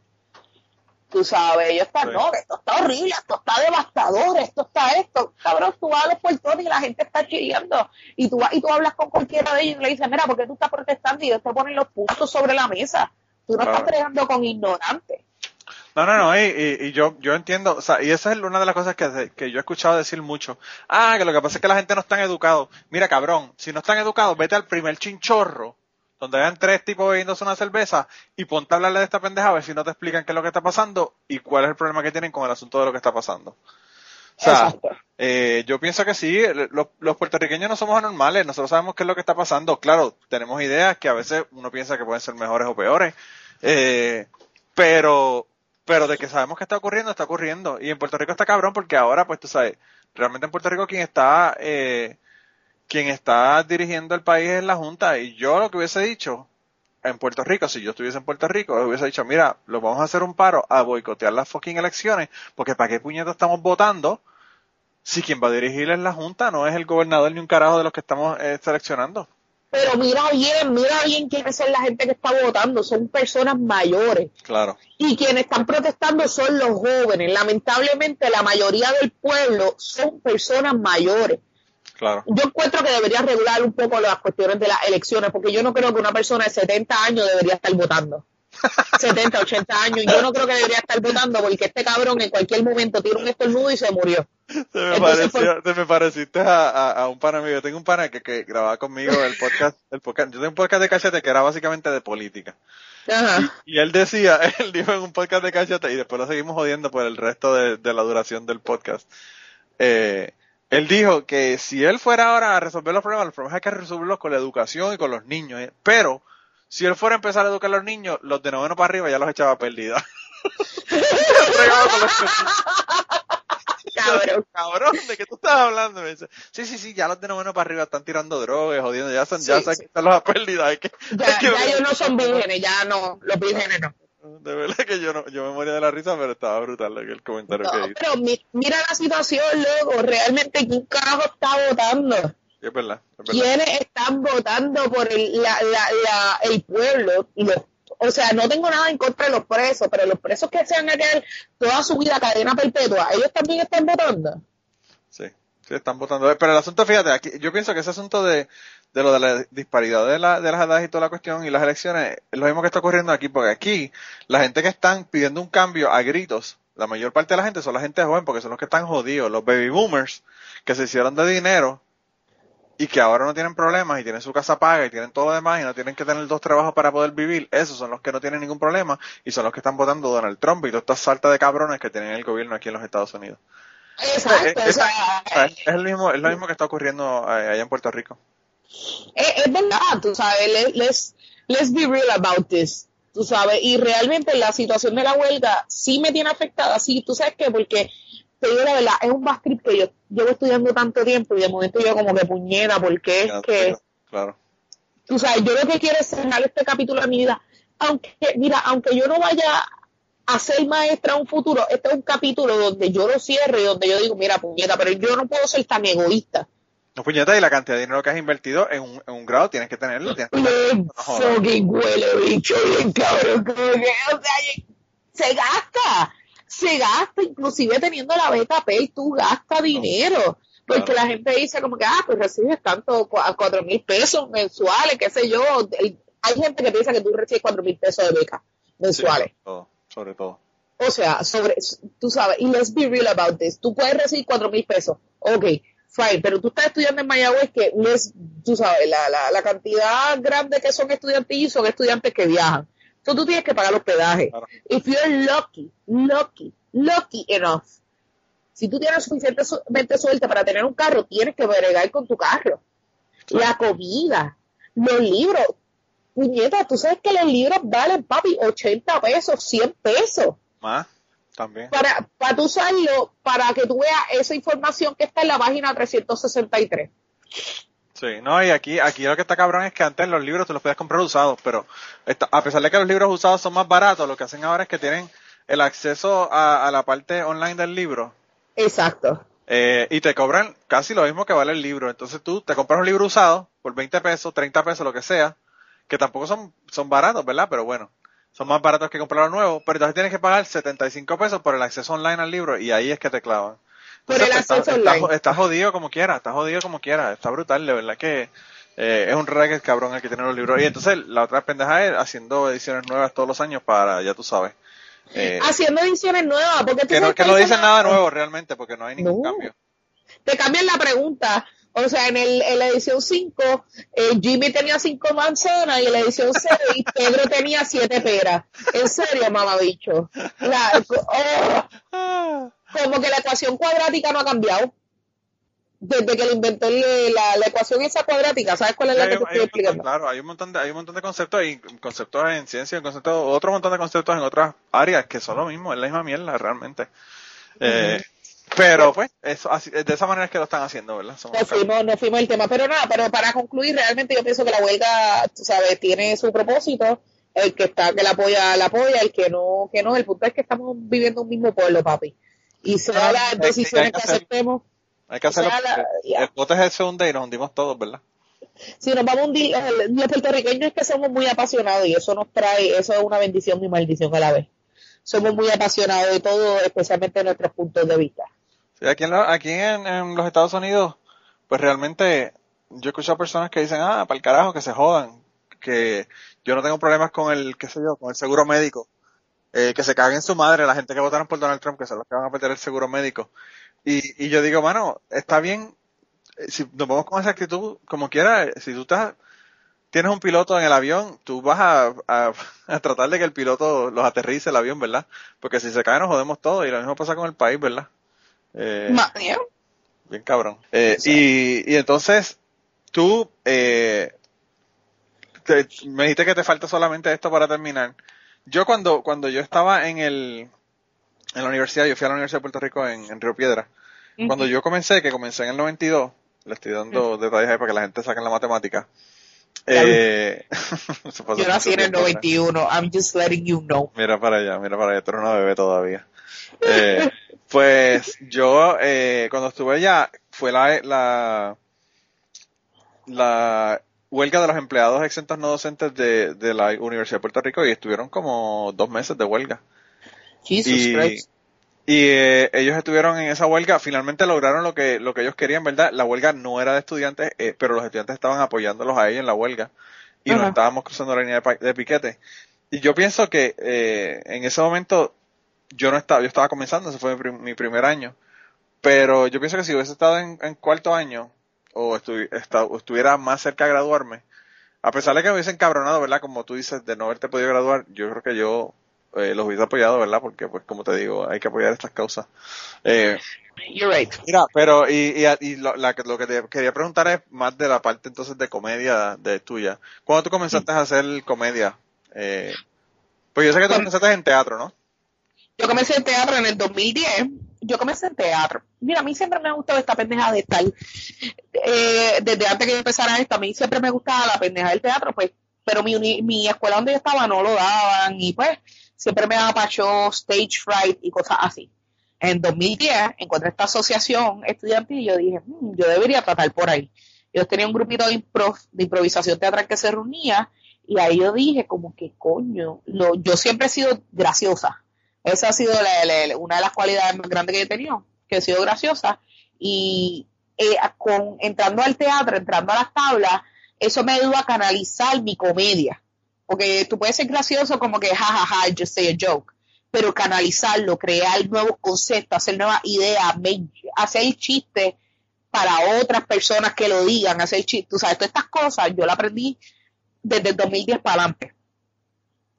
Tú sabes, ellos están, Sí. no, esto está horrible, esto está devastador, esto está esto. Cabrón, tú vas a los puertones y la gente está chillando. Y tú vas y tú hablas con cualquiera de ellos y le dices, mira, ¿por qué tú estás protestando? Y ellos te ponen los puntos sobre la mesa. Tú no Claro. estás bregando con ignorantes. No, no, no, y, y- y yo, yo entiendo, o sea, y esa es una de las cosas que, que yo he escuchado decir mucho. Ah, que lo que pasa es que la gente no está educada. Mira, cabrón, si no están educados, vete al primer chinchorro, donde hayan tres tipos bebiéndose una cerveza, y ponte a hablarle de esta pendeja a ver si no te explican qué es lo que está pasando y cuál es el problema que tienen con el asunto de lo que está pasando. O sea, eh, yo pienso que sí, los, los puertorriqueños no somos anormales, nosotros sabemos qué es lo que está pasando. Claro, tenemos ideas que a veces uno piensa que pueden ser mejores o peores, eh, pero, pero de que sabemos que está ocurriendo, está ocurriendo. Y en Puerto Rico está cabrón porque ahora, pues tú sabes, realmente en Puerto Rico quien está, eh, quien está dirigiendo el país es la Junta. Y yo lo que hubiese dicho en Puerto Rico, si yo estuviese en Puerto Rico, hubiese dicho, mira, lo vamos a hacer un paro a boicotear las fucking elecciones, porque ¿para qué puñetas estamos votando? Si quien va a dirigir es la Junta, no es el gobernador ni un carajo de los que estamos eh, seleccionando. Pero mira bien, mira bien quiénes son la gente que está votando. Son personas mayores. Claro. Y quienes están protestando son los jóvenes. Lamentablemente la mayoría del pueblo son personas mayores. Claro. Yo encuentro que debería regular un poco las cuestiones de las elecciones, porque yo no creo que una persona de 70 años debería estar votando. [LAUGHS] 70, 80 años, yo no creo que debería estar votando porque este cabrón en cualquier momento tira un estornudo y se murió. Te me, Entonces, pareció, te me pareciste a, a, a un pana mío. Yo tengo un pana que, que grababa conmigo el podcast, el podcast. Yo tengo un podcast de cachete que era básicamente de política. Ajá. Y él decía, [LAUGHS] él dijo en un podcast de cachete, y después lo seguimos jodiendo por el resto de, de la duración del podcast. Eh, él dijo que si él fuera ahora a resolver los problemas, los problemas hay que resolverlos con la educación y con los niños. eh. Pero, si él fuera a empezar a educar a los niños, los de noveno para arriba ya los echaba a pérdida. Regado con los [LAUGHS] Cabrón. [LAUGHS] Cabrón, ¿de qué tú estás hablando? Me dice, sí, sí, sí, ya los de noveno para arriba están tirando drogas, jodiendo, ya son, ya Sí, se sí. quitan los a pérdida. Hay que, Ya, hay que ya ellos no son vírgenes, ya no, los vírgenes no. De verdad que yo no, yo me moría de la risa, pero estaba brutal el comentario que No, hizo. pero mi- mira la situación, luego, realmente, ¿quién carajo está votando? Sí, es verdad, es verdad. ¿Quiénes están votando por el, la, la, la- el pueblo? Los- o sea, no tengo nada en contra de los presos, pero los presos que se van a quedar toda su vida cadena perpetua, ¿ellos también están votando? Sí, sí, están votando. Pero el asunto, fíjate, aquí, yo pienso que ese asunto de, de lo de la disparidad de, la, de las edades y toda la cuestión y las elecciones es lo mismo que está ocurriendo aquí, porque aquí la gente que están pidiendo un cambio a gritos, la mayor parte de la gente son la gente joven, porque son los que están jodidos, los baby boomers, que se hicieron de dinero y que ahora no tienen problemas y tienen su casa paga y tienen todo lo demás y no tienen que tener dos trabajos para poder vivir, esos son los que no tienen ningún problema y son los que están votando Donald Trump y todas estas saltas de cabrones que tienen el gobierno aquí en los Estados Unidos. Exacto, Eh, o sea, Es el mismo, es lo mismo que está ocurriendo eh, allá en Puerto Rico. Es, es verdad, tú sabes, let- let's, let's be real about this, tú sabes, y realmente la situación de la huelga sí me tiene afectada, sí, tú sabes qué, porque te digo la verdad, es un script que yo llevo estudiando tanto tiempo y de momento yo como que puñera, porque es que, Claro. tú sabes, yo lo que quiero es cerrar este capítulo de mi vida, aunque, mira, aunque yo no vaya a ser maestra en un futuro, este es un capítulo donde yo lo cierro y donde yo digo, mira, puñeta, pero yo no puedo ser tan egoísta. No, puñeta, y la cantidad de dinero que has invertido en un, en un grado tienes que tenerlo. Tienes que tenerlo. No fucking huele bicho bien cabrón como que, o sea, se gasta se gasta inclusive teniendo la beta pay tú gastas dinero porque la gente dice como que ah pues recibes tanto a cuatro mil pesos mensuales qué sé yo hay gente que piensa que tú recibes cuatro mil pesos de beca Sí, mensuales sobre todo, sobre todo. o sea, sobre, tú sabes, y let's be real about this. Tú puedes recibir cuatro mil pesos. Ok, fine, pero tú estás estudiando en Mayagüez que, let's- tú sabes, la, la, la cantidad grande que son estudiantes y son estudiantes que viajan. Entonces tú tienes que pagar hospedaje. Claro. If you're lucky, lucky, lucky enough, si tú tienes suficientemente suerte para tener un carro, tienes que bregar con tu carro. La comida, los libros. Puñeta, tú sabes que los libros valen, papi, 80 pesos, 100 pesos Más, también. para, para tú usarlo, para que tú veas esa información que está en la página 363. Sí, no, y aquí, aquí lo que está cabrón es que antes los libros tú los podías comprar usados, pero a pesar de que los libros usados son más baratos, lo que hacen ahora es que tienen el acceso a, a la parte online del libro Exacto. eh, y te cobran casi lo mismo que vale el libro. Entonces tú te compras un libro usado por 20 pesos, 30 pesos, lo que sea, que tampoco son, son baratos, ¿verdad? Pero bueno, son más baratos que comprarlo nuevo, pero entonces tienes que pagar 75 pesos por el acceso online al libro y ahí es que te clavan. Por Entonces, el acceso está- online. está jodido como quiera, está jodido como quiera, está brutal, de verdad que eh, es un reggae cabrón el que tiene los libros. Y entonces la otra pendeja es haciendo ediciones nuevas todos los años para, ya tú sabes. eh, Haciendo ediciones nuevas, porque tú que no, que no dicen nada nuevo realmente porque no hay ningún No. cambio. Te cambian la pregunta. O sea, en, el, en la edición 5, eh, Jimmy tenía 5 manzanas y en la edición 6, [LAUGHS] Pedro tenía 7 peras. En serio, mamabicho. La, [LAUGHS] oh, como que la ecuación cuadrática no ha cambiado. Desde que le inventó la, la ecuación esa cuadrática, ¿sabes cuál es la que te hay estoy montón, explicando? claro, hay un montón de, hay un montón de conceptos y conceptos en ciencia, conceptos, otro montón de conceptos en otras áreas que son lo mismo, es la misma mierda realmente. Eh, pero pues, eso, así, de esa manera es que lo están haciendo, ¿verdad? Somos Nos fuimos, nos fuimos del tema, pero nada, pero para concluir, realmente yo pienso que la huelga, tú sabes, tiene su propósito, el que está, que la apoya, la apoya, el que no, que no, el punto es que estamos viviendo un mismo pueblo, papi. Y sea No, las hay que- decisiones que que aceptemos, Hay que hacerlo. la- el bote se hunde y nos hundimos todos, ¿verdad? si nos vamos a hundir, los puertorriqueños es que somos muy apasionados y eso nos trae, eso es una bendición y maldición a la vez. Somos muy apasionados de todo, especialmente de nuestros puntos de vista. Aquí en, la- aquí en, los Estados Unidos, pues realmente yo he escuchado personas que dicen, ah, para el carajo, que se jodan, que yo no tengo problemas con el, qué sé yo, con el seguro médico, eh, que se caguen su madre la gente que votaron por Donald Trump, que son los que van a perder el seguro médico. Y, y yo digo, mano, está bien, eh, si nos vamos con esa actitud, como quiera, si tú estás, tienes un piloto en el avión, tú vas a, a, [LAUGHS] a tratar de que el piloto los aterrice el avión, ¿verdad? Porque si se cae nos jodemos todo y lo mismo pasa con el país, ¿verdad? Eh, bien cabrón. Eh, y, y entonces, tú, eh, te- me dijiste que te falta solamente esto para terminar. Yo cuando, cuando yo estaba en el, en la universidad, yo fui a la Universidad de Puerto Rico en, en Río Piedra. Cuando yo comencé, que comencé en el 92, le estoy dando detalles ahí para que la gente saque la matemática. Eh, [LAUGHS] Yo nací en el tiempo atrás. 91. I'm just letting you know. Mira para allá, mira para allá, tú eres una bebé todavía. Eh, pues yo, eh, cuando estuve allá, fue la, la, la huelga de los empleados exentos no docentes de, de la Universidad de Puerto Rico y estuvieron como dos meses de huelga. Jesus Y, Christ. y eh, ellos estuvieron en esa huelga, finalmente lograron lo que, lo que ellos querían, ¿verdad? La huelga no era de estudiantes, eh, pero los estudiantes estaban apoyándolos a ellos en la huelga y no Ajá. estábamos cruzando la línea de, de piquete. Y yo pienso que eh, en ese momento yo no estaba, yo estaba comenzando, ese fue mi, prim- mi primer año, pero yo pienso que si hubiese estado en, en cuarto año o, estu- esta- o estuviera más cerca de graduarme, a pesar de que me hubiesen cabronado, ¿verdad? Como tú dices, de no haberte podido graduar, yo creo que yo eh, los hubiese apoyado, ¿verdad? Porque, pues, como te digo, hay que apoyar estas causas. Eh, You're right. mira, pero, y, y, y lo, la- lo que te quería preguntar es más de la parte entonces de comedia de tuya. ¿Cuándo tú comenzaste a hacer comedia? Eh, pues yo sé que tú comenzaste en teatro, ¿no? Yo comencé en teatro en el 2010. Yo comencé en teatro. Mira, a mí siempre me ha gustado esta pendeja de estar. eh, desde antes que yo empezara esto, a mí siempre me gustaba la pendeja del teatro, pues. Pero mi, mi escuela donde yo estaba no lo daban y pues siempre me daba pacho, stage fright y cosas así. En 2010 encontré esta asociación estudiantil y yo dije, "Hmm, yo debería tratar por ahí. Ellos tenían un grupito de, improv, de improvisación teatral que se reunía y ahí yo dije como que coño, lo, yo siempre he sido graciosa. Esa ha sido una de las cualidades más grandes que he tenido, que he sido graciosa. Y eh, con, entrando al teatro, entrando a las tablas, eso me ayuda a canalizar mi comedia. Porque tú puedes ser gracioso como que jajaja, just say a joke. Pero canalizarlo, crear nuevos conceptos, hacer nuevas ideas, hacer chistes para otras personas que lo digan, hacer chistes. Tú sabes, todas estas cosas yo las aprendí desde el 2010 para adelante.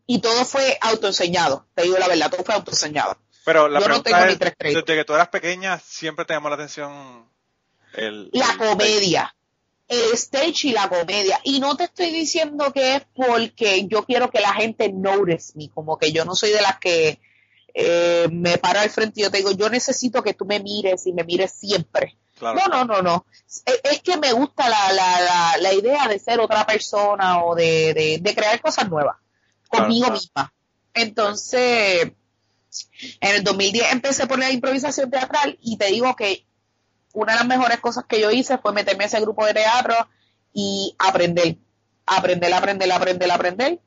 Y todo fue autoenseñado, te digo la verdad, todo fue autoenseñado. Pero la Yo no ni es, tres créditos. desde que tú eras pequeña, siempre te llamó la atención el... La el- comedia, el stage y la comedia. Y no te estoy diciendo que es porque yo quiero que la gente notice me, como que yo no soy de las que eh, me para al frente y yo te digo, yo necesito que tú me mires y me mires siempre. Claro. No, no, no, no. Es, es que me gusta la, la, la, la idea de ser otra persona o de, de, de crear cosas nuevas conmigo claro. misma. Entonces, en el 2010 empecé por la improvisación teatral y te digo que una de las mejores cosas que yo hice fue meterme a ese grupo de teatro y aprender, aprender, aprender, aprender, aprender.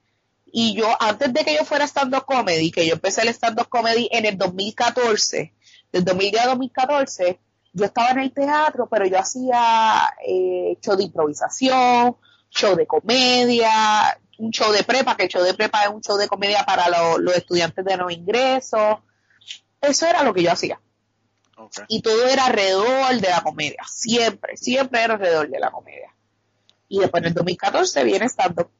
Y yo, antes de que yo fuera stand-up comedy, que yo empecé el stand-up comedy en el 2014, del 2010 a 2014, yo estaba en el teatro, pero yo hacía eh, show de improvisación, show de comedia, un show de prepa, que el show de prepa es un show de comedia para lo- los estudiantes de no ingresos. Eso era lo que yo hacía. Y todo era alrededor de la comedia. Siempre, siempre era alrededor de la comedia. Y después en el 2014 viene estando.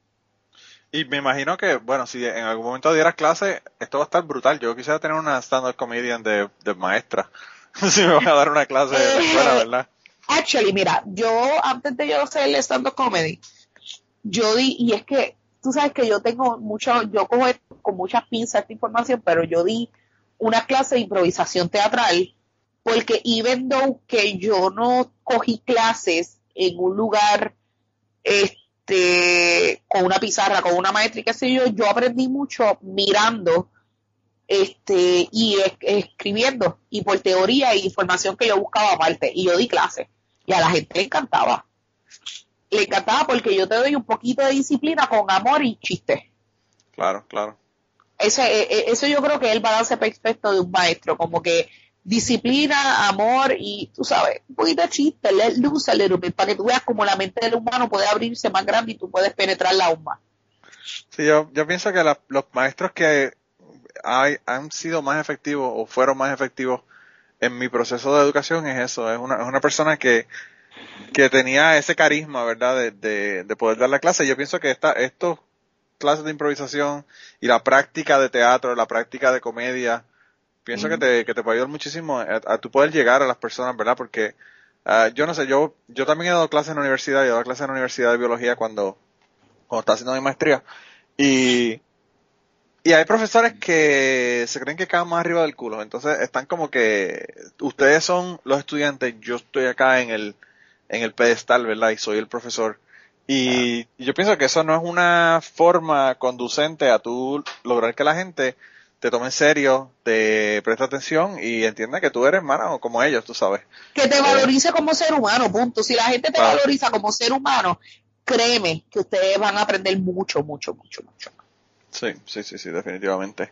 Y me imagino que, bueno, si en algún momento dieras clase, esto va a estar brutal. Yo quisiera tener una stand-up comedian de, de maestra. [LAUGHS] si me van a dar una clase de la escuela, ¿verdad? Actually, mira, yo antes de yo hacer el stand-up comedy, yo di, y es que tú sabes que yo tengo mucho, yo cojo con muchas pinzas esta información, pero yo di una clase de improvisación teatral, porque even though que yo no cogí clases en un lugar, este, con una pizarra, con una maestra y qué sé yo, yo aprendí mucho mirando, este, y es- escribiendo, y por teoría e información que yo buscaba aparte, y yo di clases, y a la gente le encantaba. Le encantaba porque yo te doy un poquito de disciplina con amor y chiste. Claro, claro. Ese, e- e- eso yo creo que es el balance perfecto de un maestro, como que disciplina, amor y, tú sabes, un poquito de chiste, let loose a little bit, para que tú veas como la mente del humano puede abrirse más grande y tú puedes penetrarla aún más. Sí, yo, yo pienso que la- los maestros que hay, han sido más efectivos o fueron más efectivos en mi proceso de educación es eso, es una, es una persona que, que tenía ese carisma, ¿verdad? De, de, de poder dar la clase. Yo pienso que esta, estos clases de improvisación y la práctica de teatro, la práctica de comedia, pienso que, te, que te puede ayudar muchísimo a, a tu poder llegar a las personas, ¿verdad? Porque ah, yo no sé, yo, yo también he dado clases en la universidad, he dado clases en la universidad de biología cuando, cuando estaba haciendo mi maestría. Y, y hay profesores que se creen que caen más arriba del culo. Entonces están como que ustedes son los estudiantes, yo estoy acá en el, en el pedestal, ¿verdad? Y soy el profesor. Y yo pienso que eso no es una forma conducente a tú lograr que la gente te tome en serio, te preste atención y entienda que tú eres hermano como ellos, tú sabes. Que te valorice como ser humano, punto. Si la gente te valoriza como ser humano, créeme que ustedes van a aprender mucho, mucho, mucho, mucho. Sí, sí, sí, sí, definitivamente.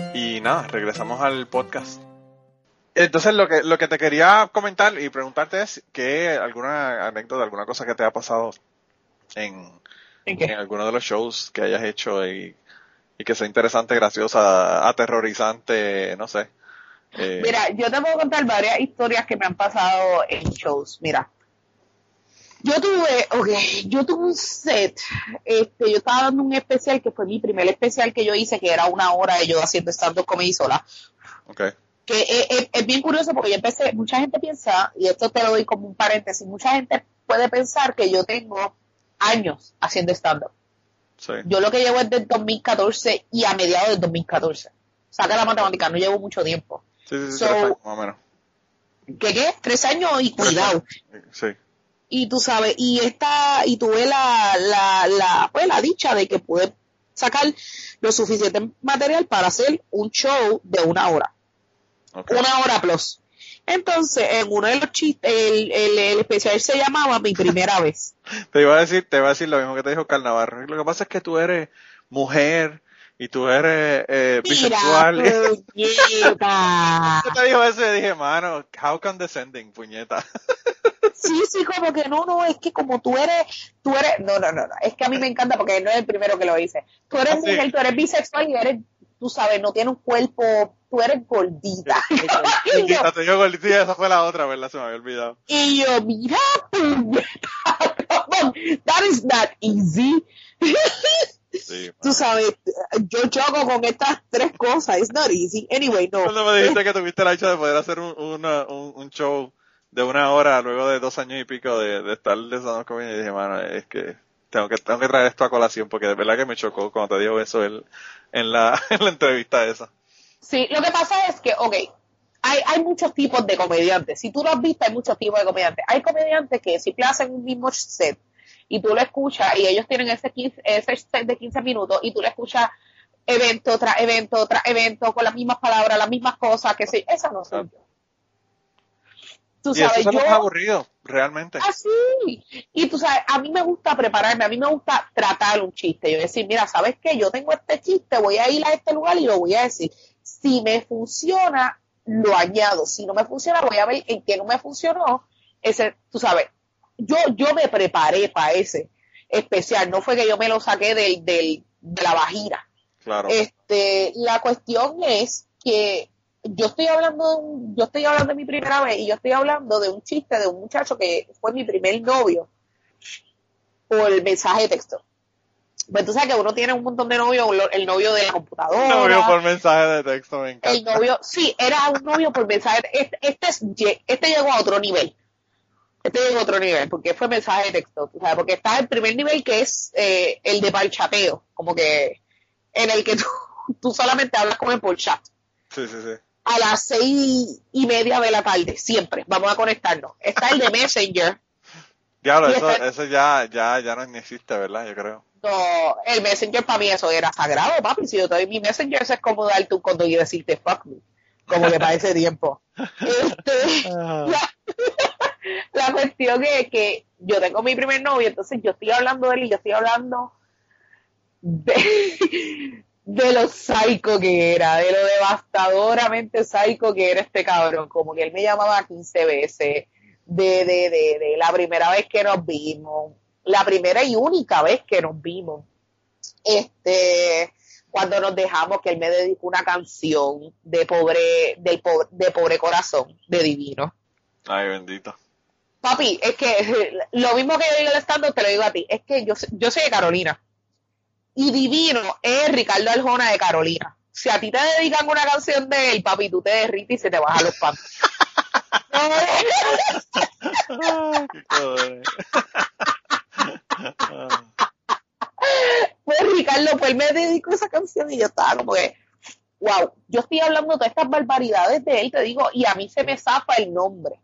y nada, regresamos al podcast. Entonces lo que lo que te quería comentar y preguntarte es que alguna anécdota, alguna cosa que te ha pasado en, ¿En en alguno de los shows que hayas hecho y, y que sea interesante, graciosa, aterrorizante, no sé. Eh, Mira, yo te puedo contar varias historias que me han pasado en shows. Mira, yo tuve, ok, yo tuve un set, este, yo estaba dando un especial que fue mi primer especial que yo hice, que era una hora de yo haciendo stand-up comedy sola. ok, que es, es- es bien curioso porque yo empecé, mucha gente piensa, y esto te lo doy como un paréntesis, mucha gente puede pensar que yo tengo años haciendo stand-up. sí, Yo lo que llevo es del 2014 y a mediados del 2014. Saca la matemática, no llevo mucho tiempo. sí, sí, sí, So- tres años, más o menos. ¿Qué qué? Tres años y cuidado. Sí, Y tú sabes, y esta, y tuve la, la, la, pues la dicha de que pude sacar lo suficiente material para hacer un show de una hora. una hora plus. Entonces, en uno de los chistes, el, el, el especial se llamaba Mi Primera Vez. [LAUGHS] Te iba a decir, te iba a decir lo mismo que te dijo Carl Navarro. Lo que pasa es que tú eres mujer y tú eres eh, bisexual. Mira, [LAUGHS] puñeta. Yo te dijo eso y dije, mano, how condescending, puñeta. [LAUGHS] Sí, sí, como que no, no, es que como tú eres, tú eres, no, no, no, no, es que a mí me encanta porque no es el primero que lo dice. Tú eres mujer, tú eres bisexual y eres, tú sabes, no tienes un cuerpo, tú eres gordita. [LAUGHS] y, yo, Gordita, te digo gordita, sí, esa fue la otra, ¿verdad? Se me había olvidado. y yo, mira, [LAUGHS] that is not easy. Sí, [LAUGHS] tú sabes, yo choco con estas tres cosas. It's not easy. Anyway, no. Cuando me dijiste que tuviste la dicha de poder hacer un, una- un, un show de una hora luego de dos años y pico de, de estar de comedy, dije, mano, es que tengo que tengo que traer esto a colación porque de verdad que me chocó cuando te dijo eso él, en la [LAUGHS] en la entrevista esa. Sí, lo que pasa es que, ok, hay, hay muchos tipos de comediantes. Si tú lo has visto, hay muchos tipos de comediantes. Hay comediantes que siempre hacen un mismo set y tú lo escuchas y ellos tienen ese, 15 ese set de 15 minutos y tú lo escuchas evento tras evento tras evento con las mismas palabras, las mismas cosas, que sí, esa no soy yo. Tú y eso sabes, se yo... ha aburrido, realmente. Así. Y tú sabes, a mí me gusta prepararme, a mí me gusta tratar un chiste. Yo decir, mira, ¿sabes qué? Yo tengo este chiste, voy a ir a este lugar y lo voy a decir. Si me funciona, lo añado. Si no me funciona, voy a ver en qué no me funcionó. Ese, tú sabes, yo, yo me preparé para ese especial. No fue que yo me lo saqué del, del, de la vajira. Claro. Este, la cuestión es que yo estoy hablando de un- yo estoy hablando de mi primera vez y yo estoy hablando de un chiste de un muchacho que fue mi primer novio por mensaje de texto. Pues tú sabes que uno tiene un montón de novios, el novio de la computadora, novio por mensaje de texto, me el novio, sí, era un novio por mensaje, este, este, este llegó a otro nivel. Este llegó a otro nivel, porque fue mensaje de texto, tú sabes, porque está el primer nivel que es eh, el de parchateo, como que en el que tú, tú solamente hablas con él por chat. Sí, sí, sí. A las seis y media de la tarde, siempre. Vamos a conectarnos. Está el de Messenger. Y eso, está- eso ya, ya, ya no existe, ¿verdad? Yo creo. No, el Messenger para mí eso era sagrado, papi. Si yo te doy mi Messenger, eso es como darte un condón y decirte fuck me. Como que para ese [LAUGHS] tiempo. Este, la, [LAUGHS] la cuestión es que yo tengo mi primer novio, entonces yo estoy hablando de él y yo estoy hablando de, de lo psycho que era, de lo devastadoramente psycho que era este cabrón. Como que él me llamaba 15 veces, de, de, de, de la primera vez que nos vimos, la primera y única vez que nos vimos. Este, cuando nos dejamos, que él me dedicó una canción de pobre, del pobre, de pobre corazón, de divino. Ay, bendito. Papi, es que [LAUGHS] lo mismo que yo digo al stand te lo digo a ti. Es que yo, yo soy de Carolina. Y Divino es Ricardo Arjona de Carolina. Si a ti te dedican una canción de él, papi, tú te derrites y se te bajan los. Ah, [LAUGHS] pues Ricardo, pues él me dedicó esa canción y yo estaba como que, wow, yo estoy hablando de estas barbaridades de él, te digo, y a mí se me zafa el nombre.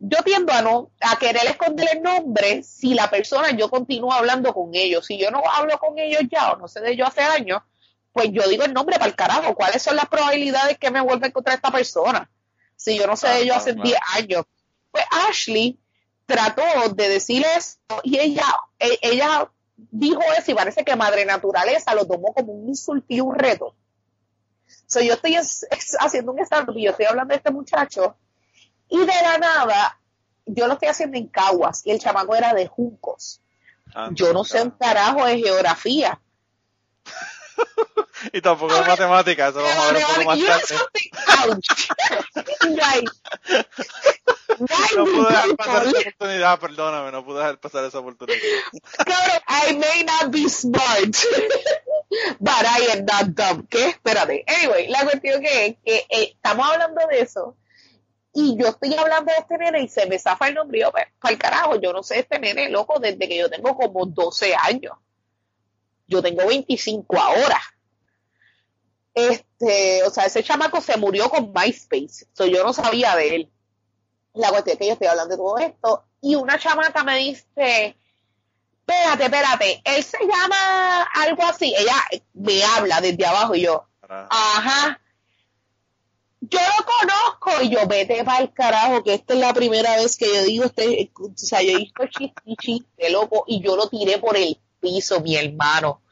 Yo tiendo a no, a querer esconder el nombre si la persona, yo continúo hablando con ellos. Si yo no hablo con ellos ya, o no sé de ellos hace años, pues yo digo el nombre para el carajo. ¿Cuáles son las probabilidades que me vuelva a encontrar esta persona? Si yo no sé de ellos hace claro. 10 años. Pues Ashley trató de decir esto y ella, e- ella dijo eso y parece que Madre Naturaleza lo tomó como un insulto y un reto. So, yo estoy es- es- haciendo un stand y yo estoy hablando de este muchacho y de la nada yo lo estoy haciendo en Caguas y el chamaco era de Juncos. anda, Yo no sé un carajo de geografía. [LAUGHS] Y tampoco es matemática, eso vamos a ver un poco más tarde. No pude dejar pasar esa oportunidad, perdóname, no pude dejar pasar esa oportunidad. Cabrón, I may not be smart, but I am not dumb. ¿Qué? Espérate. Anyway, la cuestión que es que eh, estamos hablando de eso y yo estoy hablando de este nene y se me zafa el nombre yo, para el carajo, yo no sé este nene, loco, desde que yo tengo como 12 años. Yo tengo 25 ahora. Este, o sea, ese chamaco se murió con MySpace, so yo no sabía de él. La cuestión es que yo estoy hablando de todo esto y una chamaca me dice, espérate, espérate, él se llama algo así. Ella me habla desde abajo y yo, Para- ajá. Yo lo conozco y yo vete para el carajo, que esta es la primera vez que yo digo este, o sea, yo visto chiste chiste, loco, y yo lo tiré por el piso, mi hermano.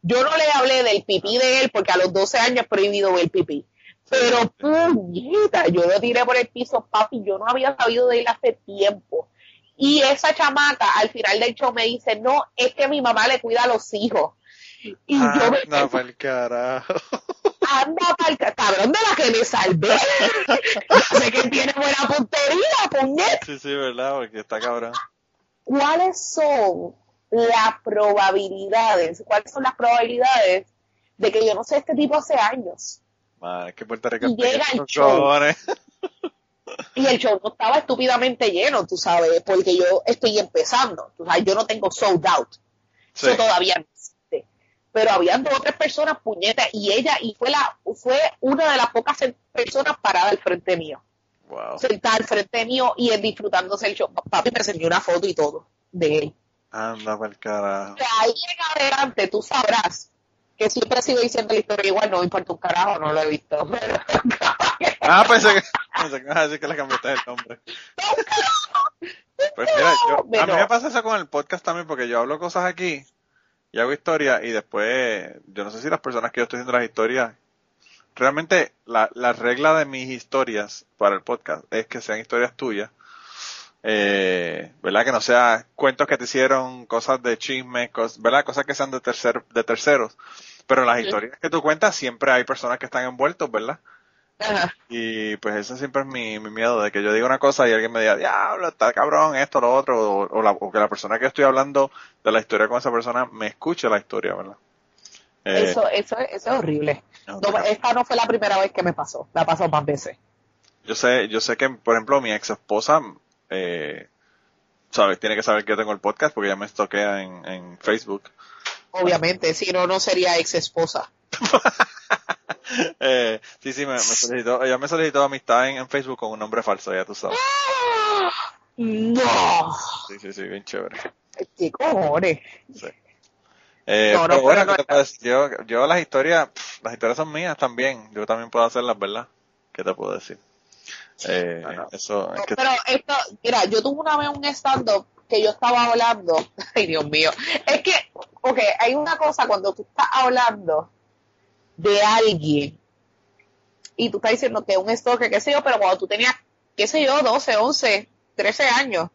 Yo no le hablé del pipí de él porque a los 12 años prohibido ver pipí. Pero puñeta, yo lo tiré por el piso, papi, yo no había sabido de él hace tiempo. Y esa chamaca al final del show me dice, no, es que mi mamá le cuida a los hijos. Y yo me Anda pa'l carajo. Anda pa'l ca- cabrón de la que me salvé. [LAUGHS] Yo sé que tiene buena puntería, puñet. Sí, sí, verdad, porque está cabrón. ¿Cuáles son las probabilidades? ¿Cuáles son las probabilidades de que yo no sé este tipo hace años? Es que Puerto Rico Y llega el show. Y el show no estaba estúpidamente lleno, tú sabes, porque yo estoy empezando. Tú sabes, yo no tengo sold out. Sí. Eso todavía no existe. Pero había dos o tres personas puñetas y ella, y fue la, fue una de las pocas personas paradas al frente mío. Wow. sentada al frente mío y él disfrutándose el show. Papi me enseñó una foto y todo de él. Anda pa'l carajo. De ahí en adelante tú sabrás que siempre sigo diciendo la historia igual, no me importa un carajo, no lo he visto. Pero, [LAUGHS] Ah, pensé que, pensé que a decir que le cambiaste el nombre. Pues mira, yo, a mí me pasa eso con el podcast también porque yo hablo cosas aquí y hago historias y después, yo no sé si las personas que yo estoy haciendo las historias, realmente la, la regla de mis historias para el podcast es que sean historias tuyas. Eh, ¿verdad? Que no sea cuentos que te hicieron, cosas de chismes, cos- ¿verdad? Cosas que sean de, tercer, de terceros. Pero en las Sí. historias que tú cuentas siempre hay personas que están envueltos, ¿verdad? Ajá. Y pues ese siempre es mi, mi miedo, de que yo diga una cosa y alguien me diga, diablo, está cabrón, esto, lo otro, o, o la- o que la persona que estoy hablando de la historia con esa persona me escuche la historia, ¿verdad? Eh, Eso, eso, eso es horrible. no, esta no fue la primera vez que me pasó, me ha pasado más veces. yo sé, yo sé que, por ejemplo, mi ex esposa, eh, sabes, tiene que saber que yo tengo el podcast porque ya me estoquea en, en Facebook. Obviamente, si no, no sería ex esposa. [LAUGHS] [LAUGHS] eh, sí, sí, me, me solicitó, ella me solicitó amistad en, en Facebook con un nombre falso, ya tú sabes. No. Sí, sí, sí, bien chévere. ¿Qué cojones? Sí. Eh, No, no, pero bueno, yo, yo las historias, pff, las historias son mías también. Yo también puedo hacerlas, ¿verdad? ¿Qué te puedo decir? Eh, eso, es que, Pero esto, mira, yo tuve una vez un stand-up que yo estaba hablando, [LAUGHS] ay Dios mío, es que, ok, hay una cosa cuando tú estás hablando de alguien y tú estás diciendo que un stalker, qué sé yo, pero cuando tú tenías, qué sé yo, 12, 11, 13 años,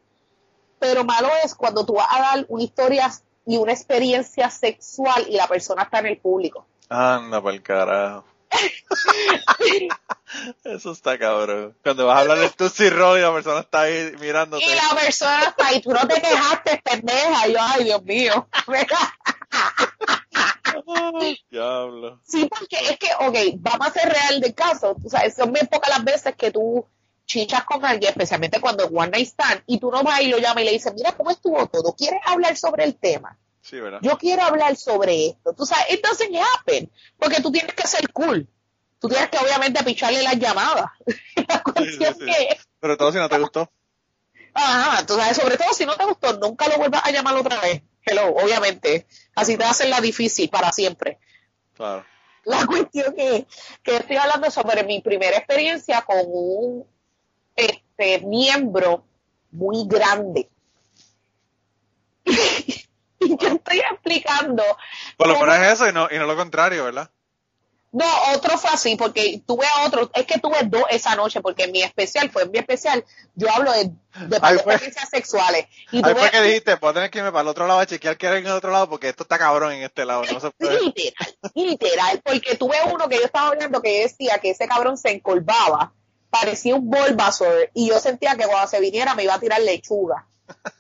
pero malo es cuando tú vas a dar una historia y una experiencia sexual y la persona está en el público. anda para el carajo. [LAUGHS] Eso está cabrón. Cuando vas a hablar de tu cirro y la persona está ahí mirándote. Y la persona está ahí, tú no te quejaste, pendeja. Y yo, ay, Dios mío. [LAUGHS] [LAUGHS] [LAUGHS] Diablo. Sí, porque es que, ok, vamos a ser real de caso. Tú sabes, son bien pocas las veces que tú chichas con alguien, especialmente cuando es one night stand, y tú no vas y lo llamas y le dices, mira cómo estuvo todo. ¿Quieres hablar sobre el tema? Sí, ¿verdad? Yo quiero hablar sobre esto. Tú sabes, it doesn't happen. Porque tú tienes que ser cool. Tú tienes que, obviamente, picharle las llamadas. [LAUGHS] La cuestión sí. que Pero todo si no te gustó. Ajá, tú sabes, sobre todo si no te gustó, nunca lo vuelvas a llamar otra vez. Hello, obviamente. Así te hacen la difícil para siempre. Claro. La cuestión que, que estoy hablando sobre mi primera experiencia con un este miembro muy grande. [LAUGHS] y yo estoy explicando. Por lo menos es eso y no, y no lo contrario, ¿verdad? No, otro fue así, porque tuve otro, es que tuve dos esa noche, porque mi especial, fue mi especial, yo hablo de, de Ahí experiencias sexuales. Y Ahí tuve- fue que dijiste, voy a tener que irme para el otro lado a chequear qué era en el otro lado porque esto está cabrón en este lado, no se puede. [LAUGHS] Literal, literal, porque tuve uno que yo estaba hablando que decía que ese cabrón se encolvaba, parecía un Bulbasaur, y yo sentía que cuando se viniera me iba a tirar lechuga. [LAUGHS]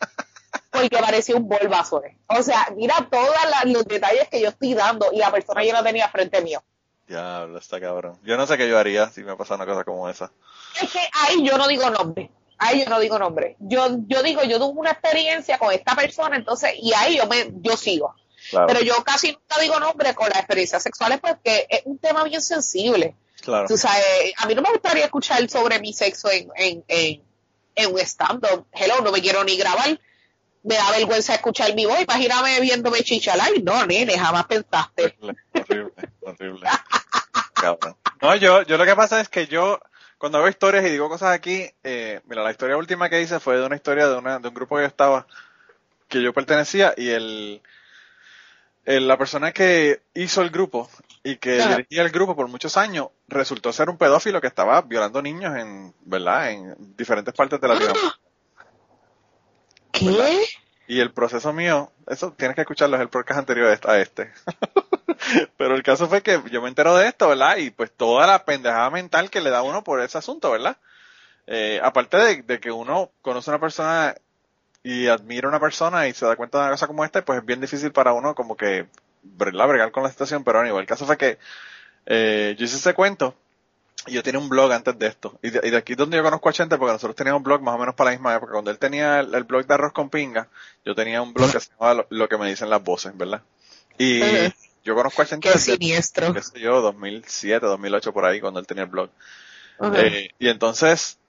Porque parecía un Bulbasaur. O sea, mira todos los detalles que yo estoy dando y la persona ya la tenía frente mío. Diablo, está cabrón. Yo no sé qué yo haría si me pasa una cosa como esa. Es que ahí yo no digo nombre. Ahí yo no digo nombre. Yo, yo digo, yo tuve una experiencia con esta persona, entonces, y ahí yo me, yo sigo. Claro, Pero yo casi nunca digo nombre con las experiencias sexuales porque es un tema bien sensible. claro. Tú sabes, a mí no me gustaría escuchar sobre mi sexo en, en, en, en un stand-up. Hello, no me quiero ni grabar. Me da vergüenza escuchar mi voz. Imagíname viéndome chichalar. No, nene, jamás pensaste. Horrible, horrible. Cabrón. No, yo, yo lo que pasa es que yo, cuando hago historias y digo cosas aquí, eh, mira, la historia última que hice fue de una historia de, una, de un grupo que yo estaba, que yo pertenecía, y el, el- la persona que hizo el grupo y que dirigía el grupo por muchos años resultó ser un pedófilo que estaba violando niños en, ¿verdad? En diferentes partes de Latinoamérica. ¿Qué? Y el proceso mío, eso tienes que escucharlo, es el podcast anterior a este. [LAUGHS] Pero el caso fue que yo me entero de esto, ¿verdad? Y pues toda la pendejada mental que le da uno por ese asunto, ¿verdad? Eh, aparte de, que uno conoce a una persona y admira a una persona y se da cuenta de una cosa como esta, pues es bien difícil para uno como que ¿verdad? bregar con la situación, pero igual el caso fue que eh, yo hice ese cuento y yo tenía un blog antes de esto. Y de, y de aquí donde yo conozco a Chente, porque nosotros teníamos un blog más o menos para la misma época. Cuando él tenía el, blog de Arroz con Pinga, yo tenía un blog que se llamaba Lo, Lo que me dicen las voces, ¿verdad? Y. yo conozco a Chente Qué desde, siniestro. qué sé yo, 2007, 2008 por ahí, cuando él tenía el blog. Eh, y entonces,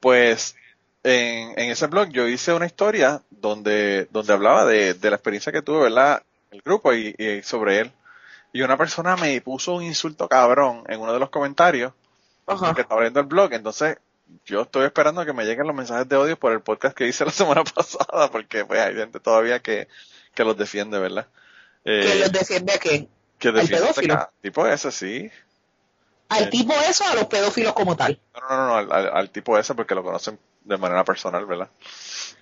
pues, en, en ese blog yo hice una historia donde, donde hablaba de, de la experiencia que tuve, ¿verdad? El grupo y, y sobre él. Y una persona me puso un insulto cabrón en uno de los comentarios Ajá. que estaba abriendo el blog. Entonces, yo estoy esperando que me lleguen los mensajes de odio por el podcast que hice la [LAUGHS] semana pasada, porque pues hay gente todavía que, que los defiende, ¿verdad? Eh, ¿Quién los defiende a qué? que defiende pedófilo? tipo ese, sí. ¿Al Eh. tipo eso o a los pedófilos como tal? No, no, no, al, al- al tipo ese porque lo conocen de manera personal, ¿verdad?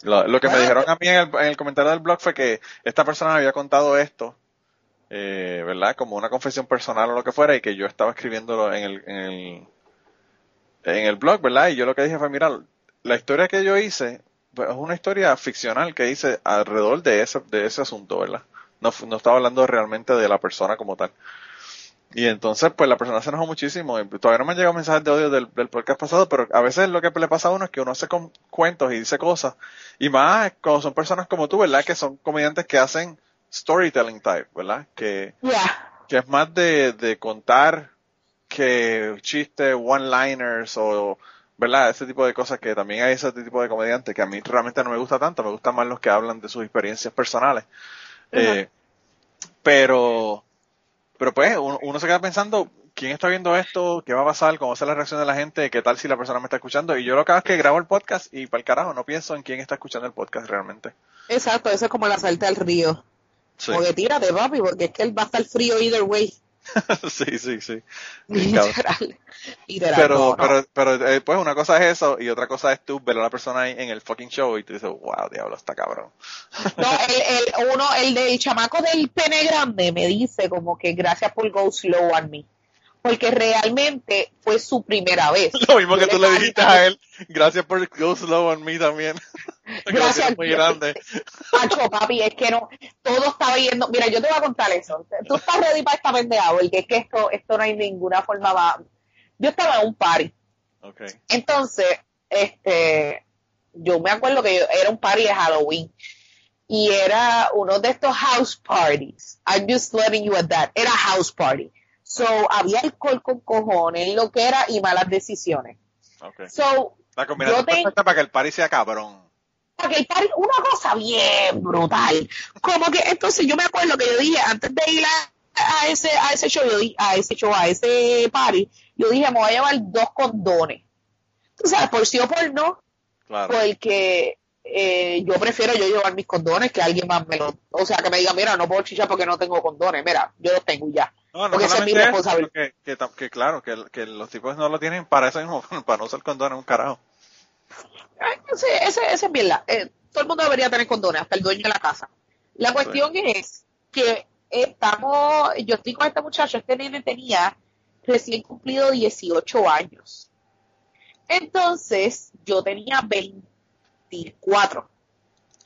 Lo, lo que me dijeron a mí en el, en el comentario del blog fue que esta persona me había contado esto, eh, ¿verdad? Como una confesión personal o lo que fuera y que yo estaba escribiéndolo en el, en el, en el blog, ¿verdad? Y yo lo que dije fue, mira, la historia que yo hice pues, es una historia ficcional que hice alrededor de ese, de ese asunto, ¿verdad? No, estaba hablando realmente de la persona como tal. Y entonces, pues la persona se enojó muchísimo. Y Todavía no me han llegado mensajes de odio del, del podcast pasado, pero a veces lo que le pasa a uno es que uno hace con- cuentos y dice cosas. Y más cuando son personas como tú, ¿verdad? Que son comediantes que hacen storytelling type, ¿verdad? Que, que es más de, de contar que chistes, one-liners o, ¿verdad? Ese tipo de cosas que también hay ese tipo de comediantes que a mí realmente no me gusta tanto, me gustan más los que hablan de sus experiencias personales. Eh, pero, pero pues uno, uno se queda pensando, ¿quién está viendo esto? ¿Qué va a pasar? ¿Cómo va a ser la reacción de la gente? ¿Qué tal si la persona me está escuchando? Y yo lo que hago es que grabo el podcast y para el carajo, no pienso en quién está escuchando el podcast realmente. Exacto, eso es como la salta al río. Sí, Porque tírate, papi, porque es que él va a estar frío either way. [LAUGHS] sí, sí. sí. [LAUGHS] Literal. Literal, Pero, no, no. pero, pero, eh, pues una cosa es eso y otra cosa es tú ver a la persona ahí en el fucking show y tú dices, wow, diablo, está cabrón. [LAUGHS] No, el, el, uno, el del chamaco del pene grande me dice como que gracias por go slow on me. Porque realmente fue su primera vez. Lo mismo que tú le dijiste a él, gracias por go slow on me también. [LAUGHS] Gracias. muy grande. Macho, papi, es que no, todo estaba yendo. Mira, yo te voy a contar eso. Tú estás ready para esta pendeja, porque es que esto, esto no hay ninguna forma va. Yo estaba en un party. Okay. Entonces, este, yo me acuerdo que yo- era un party de Halloween. Y era uno de estos house parties. I'm just letting you at that. Era house party. So, había alcohol con cojones, lo que era, y malas decisiones. Okay. So, La combinación Yo te- perfecta para que el party sea cabrón. Party, una cosa bien brutal. Como que entonces yo me acuerdo que yo dije, antes de ir a, a ese, a ese show, yo di- a ese show, a ese party, yo dije, me voy a llevar dos condones. Tú sabes, por sí o por no, Claro. porque eh, yo prefiero yo llevar mis condones que alguien más me lo, o sea, que me diga, mira, no puedo chichar porque no tengo condones, mira, yo los tengo ya. No, no porque esa es mi eso, responsabilidad. que, que, que claro, que, que los tipos no lo tienen para eso mismo, [LAUGHS] para no usar condón en un carajo. Ese, ese, ese es verdad. Eh, todo el mundo debería tener condones, hasta el dueño de la casa. La cuestión es que estamos, yo estoy con este muchacho, este nene tenía recién cumplido 18 años. Entonces, yo tenía 24,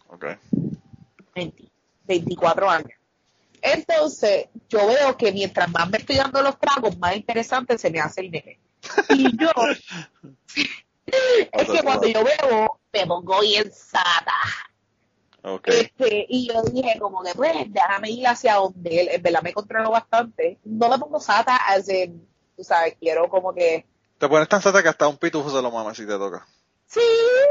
Okay. 20, 24 años. Entonces, yo veo que mientras más me estoy dando los tragos, más interesante se me hace el nene. Y yo, [LAUGHS] es que cuando yo bebo, me pongo bien sata. Okay. Este, y yo dije como que pues déjame ir hacia donde él, en verdad me controlo bastante. No me pongo sata, as in, tú sabes, quiero como que, Te pones tan sata que hasta un pitufo se lo mama si te toca. sí,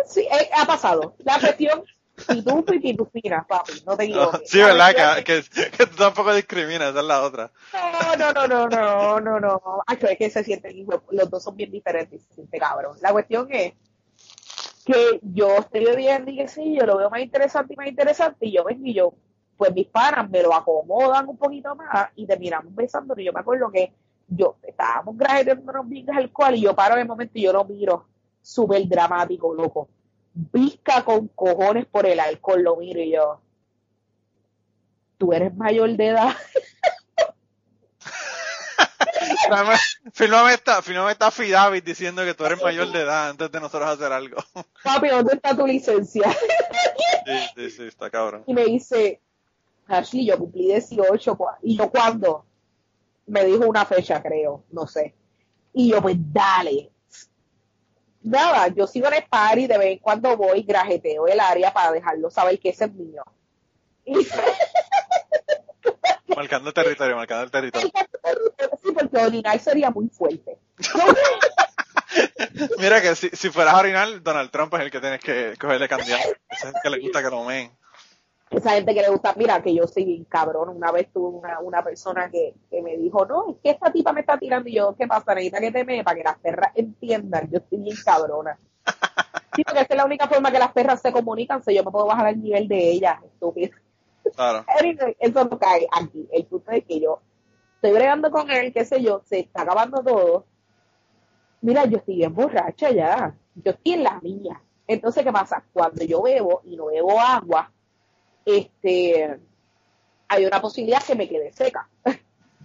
sí, eh, ha pasado. La cuestión, pitufo y pitufina, papi, no te equivoques. sí, ¿verdad? Que, que, tú tampoco discriminas, esa es la otra. No, no, no, no, no, no, no. Ay, es que se sienten, los dos son bien diferentes, se siente cabrón. La cuestión es que yo estoy bebiendo y que sí, yo lo veo más interesante y más interesante, y yo vengo y yo, pues mis panas me lo acomodan un poquito más y terminamos besándonos. Y yo me acuerdo que yo estábamos grajeándonos bien alcohol y yo paro en el momento y yo lo miro, súper dramático, loco. Visca con cojones por el alcohol, lo miro y yo, tú eres mayor de edad. [LAUGHS] Fírmame esta, affidavit diciendo que tú eres mayor de edad antes de nosotros hacer algo. [LAUGHS] Papi, ¿dónde está tu licencia? Sí, sí, sí, está cabrón. Y me dice, Ashley, yo cumplí 18. cua- ¿Y yo cuándo? Me dijo una fecha, creo, no sé. Y yo, pues dale. Nada, yo sigo en el party, de vez en cuando voy, grajeteo el área para dejarlo saber que ese es mío. Y [LAUGHS] Marcando el territorio, marcando el territorio. sí, porque orinar sería muy fuerte. [LAUGHS] Mira que si, si fueras a orinar, Donald Trump es el que tienes que cogerle candidato. Ese es el que le gusta que lo meen. Esa gente que le gusta, mira, que yo soy bien cabrón. Una vez tuve una, una persona que, que me dijo, no, es que esta tipa me está tirando. Y yo, ¿qué pasa? Necesita que te me para que las perras entiendan. Yo estoy bien cabrona. [LAUGHS] Sí, porque esa es la única forma que las perras se comunican. Si yo me puedo bajar al nivel de ellas, estúpido. Claro. [LAUGHS] Eso no cae aquí. El punto es que yo estoy bregando con él, qué sé yo, se está acabando todo. Mira, yo estoy bien borracha ya. Yo estoy en la mía. Entonces, ¿qué pasa? Cuando yo bebo y no bebo agua, este, hay una posibilidad que me quede seca.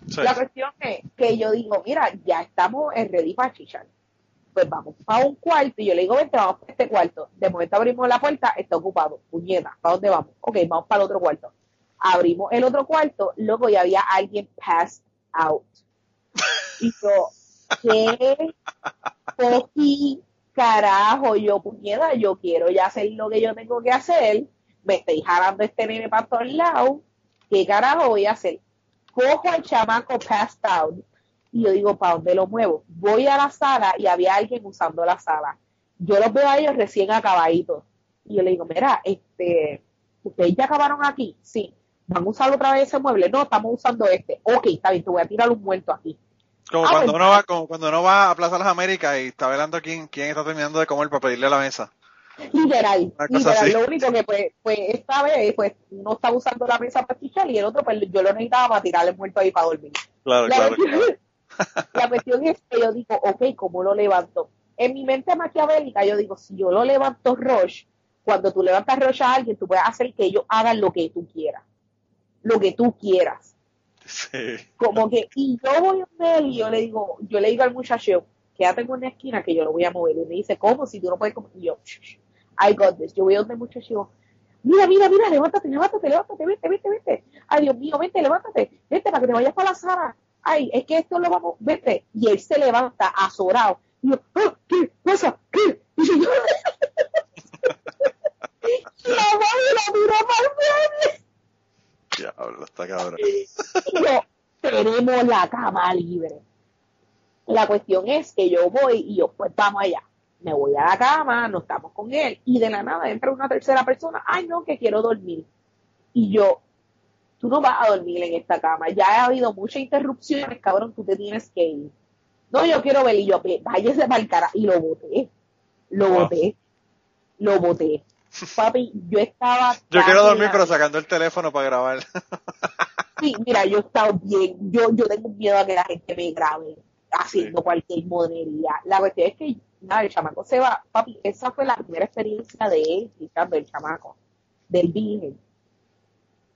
Sí. La cuestión es que yo digo, mira, ya estamos en ready para chichar. Pues vamos para un cuarto y yo le digo, vente, vamos para este cuarto. De momento abrimos la puerta, está ocupado. Puñeta, ¿para dónde vamos? Ok, vamos para el otro cuarto. Abrimos el otro cuarto, luego ya había alguien passed out. Y yo, ¿qué? Coqui, carajo, yo, puñeta, yo quiero ya hacer lo que yo tengo que hacer. Me estoy jalando este nene para todos lados. ¿Qué carajo voy a hacer? cojo al chamaco passed out Y yo digo, ¿para dónde lo muevo? Voy a la sala y había alguien usando la sala. Yo los veo a ellos recién acabaditos. Y yo le digo, mira, este, ¿ustedes ya acabaron aquí? Sí. ¿Van a usar otra vez ese mueble? No, estamos usando este. Ok, está bien, te voy a tirar un muerto aquí. Como Ah, cuando pues, uno va, como cuando uno va a Plaza Las Américas y está velando quién, quién está terminando de comer para pedirle a la mesa. Literal, literal. así. Lo único que pues, pues esta vez pues no estaba usando la mesa para chichar y el otro pues yo lo necesitaba para tirarle muerto ahí para dormir. Claro, La, claro, cuestión, claro. [LAUGHS] la cuestión es que yo digo, ok, ¿cómo lo levanto? En mi mente maquiavélica yo digo, si yo lo levanto Rush, cuando tú levantas Rush a alguien, tú puedes hacer que ellos hagan lo que tú quieras. Lo que tú quieras. Sí. Como que, y yo voy a él y yo le digo, yo le digo al muchacho, quédate en una esquina que yo lo voy a mover. Y me dice, ¿cómo? Si tú no puedes comer. Y yo, "Shh, shh, I got this. Yo voy a donde y digo, mira, mira, mira, levántate, levántate, levántate, vete, vete, vete. Ay, Dios mío, vete, levántate, vete para que te vayas para la sala. Ay, es que esto lo vamos, vete. Y él se levanta azorado. Y yo, "Ah, ¿qué pasa? ¿Qué? Y yo, [LAUGHS] y la madre la mira para. Diablo, está cabrón. Y yo, tenemos la cama libre. La cuestión es que yo voy y yo, pues vamos allá. Me voy a la cama, no estamos con él. Y de la nada entra una tercera persona. Ay, no, que quiero dormir. Y yo, tú no vas a dormir en esta cama. Ya ha habido muchas interrupciones, cabrón, tú te tienes que ir. No, yo quiero ver. Y yo, "Ve, váyase para el cara. Y lo boté. Lo Wow. boté. Lo boté. Papi, yo estaba. Yo quiero dormir, pero sacando el teléfono para grabar. Sí, mira, yo he estado bien, yo, yo tengo miedo a que la gente me grabe haciendo cualquier monería. La cuestión es que, nada, el chamaco se va, papi, esa fue la primera experiencia de él, Ricardo, el chamaco, del virgen.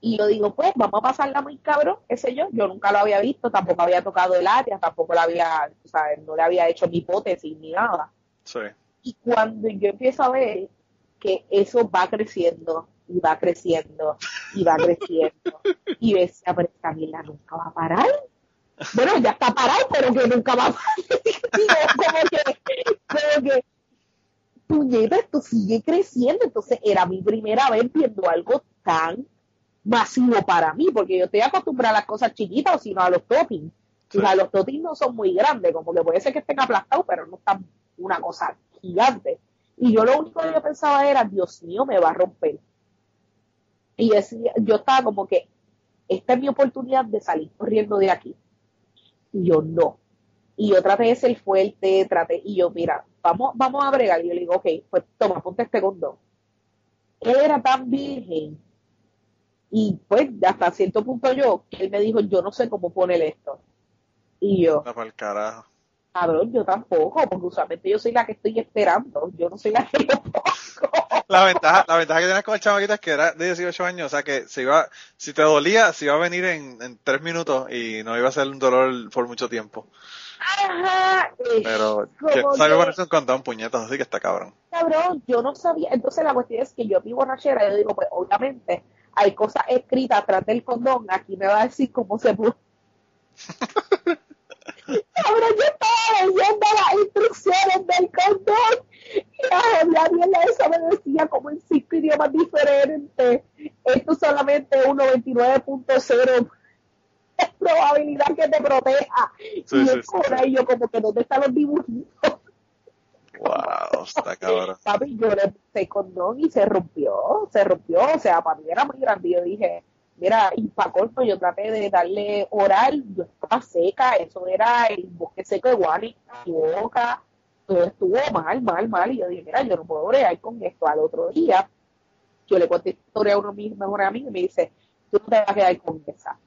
Y yo digo, pues, vamos a pasarla muy cabrón, qué sé yo, yo nunca lo había visto, tampoco había tocado el área, tampoco la había, o sea, no le había hecho mi hipótesis ni nada. Sí. Y cuando yo empiezo a ver que eso va creciendo y va creciendo y va creciendo [LAUGHS] y decía, pero esta nunca va a parar. Bueno, ya está parado, pero que nunca va a [LAUGHS] como que, como que, puñeta, esto sigue creciendo. Entonces era mi primera vez viendo algo tan masivo para mí, porque yo estoy acostumbrada a las cosas chiquitas, sino a los toppings. Sí. O sea, los toppings no son muy grandes, como que puede ser que estén aplastados, pero no están una cosa gigante. Y yo lo único que yo pensaba era, Dios mío, me va a romper. Y decía- yo estaba como que, esta es mi oportunidad de salir corriendo de aquí. Y yo no. Y yo traté de ser fuerte, traté, y yo, mira, vamos, vamos a bregar. Y yo le digo, ok, pues toma, ponte este condón. Él era tan virgen. Y pues, hasta cierto punto yo, que él me dijo, yo no sé cómo poner esto. Y yo, para el carajo. cabrón, yo tampoco, porque usualmente yo soy la que estoy esperando, yo no soy la que lo pongo. [LAUGHS] La ventaja, la ventaja que tienes con el chamaquito es que era de 18 años, o sea que si iba, si te dolía, se iba a venir en, en 3 minutos y no iba a ser un dolor por mucho tiempo. Ajá, Pero sabe que- ponerse un condón, puñetas, así que está cabrón. cabrón, yo no sabía. Entonces la cuestión es que yo mi borrachera, yo digo, pues obviamente hay cosas escritas atrás del condón, aquí me va a decir cómo se puso. [LAUGHS] Cabrón, yo estaba leyendo las instrucciones del condón y la, la mierda esa me decía como en cinco idiomas diferentes. Esto solamente es un 99.0 es probabilidad que te proteja. Sí, y sí, yo, sí, y yo como que ¿dónde están los dibujitos? Wow, está [LAUGHS] cabrón. Papi, yo le puse condón y se rompió, se rompió, o sea, para mí era muy grande. Yo dije, mira, y para colmo, yo traté de darle oral, yo estaba seca, eso era el bosque seco de Wally, mi boca, todo estuvo mal, mal, mal. Y yo dije, mira, yo no puedo bregar con esto. Al otro día, yo le conté historia a uno de mis mejores amigos y me dice, tú no te vas a quedar con esa.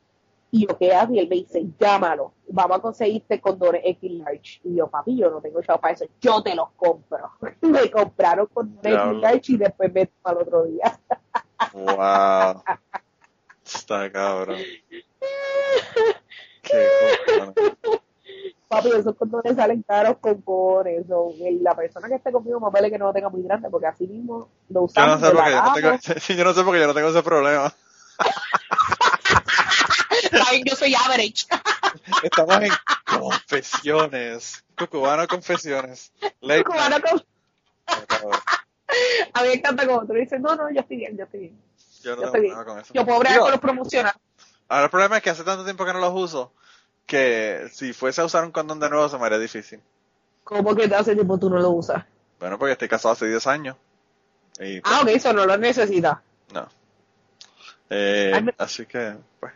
Y yo, ¿qué hago? Y él me dice, llámalo, vamos a conseguirte condones X large. Y yo, papi, yo no tengo chavo para eso, yo te los compro. [LAUGHS] me compraron condones. X large y después me al otro día. Wow. Está cabrón. [LAUGHS] Qué cojones. Papi, esos condones salen caros con por eso. La persona que esté conmigo, más vale que no lo tenga muy grande, porque así mismo lo Yo usamos. no sé porque yo no tengo, lavamos. [LAUGHS] yo no sé porque yo no tengo ese problema. Ay, yo soy average. Estamos en confesiones. Cucubano confesiones. Late Cubano night. con- Cabrón. A mí me encanta como tú dices, no, no, yo estoy bien, yo estoy bien. Yo no Yo tengo problema con eso. Yo puedo bregar con los promocionales. Ahora el problema es que hace tanto tiempo que no los uso que si fuese a usar un condón de nuevo se me haría difícil. ¿Cómo que hace tiempo tú no lo usas? Bueno, porque estoy casado hace 10 años. Y, Ah, ok, eso no lo necesitas. no. Eh, Ay, así que, pues,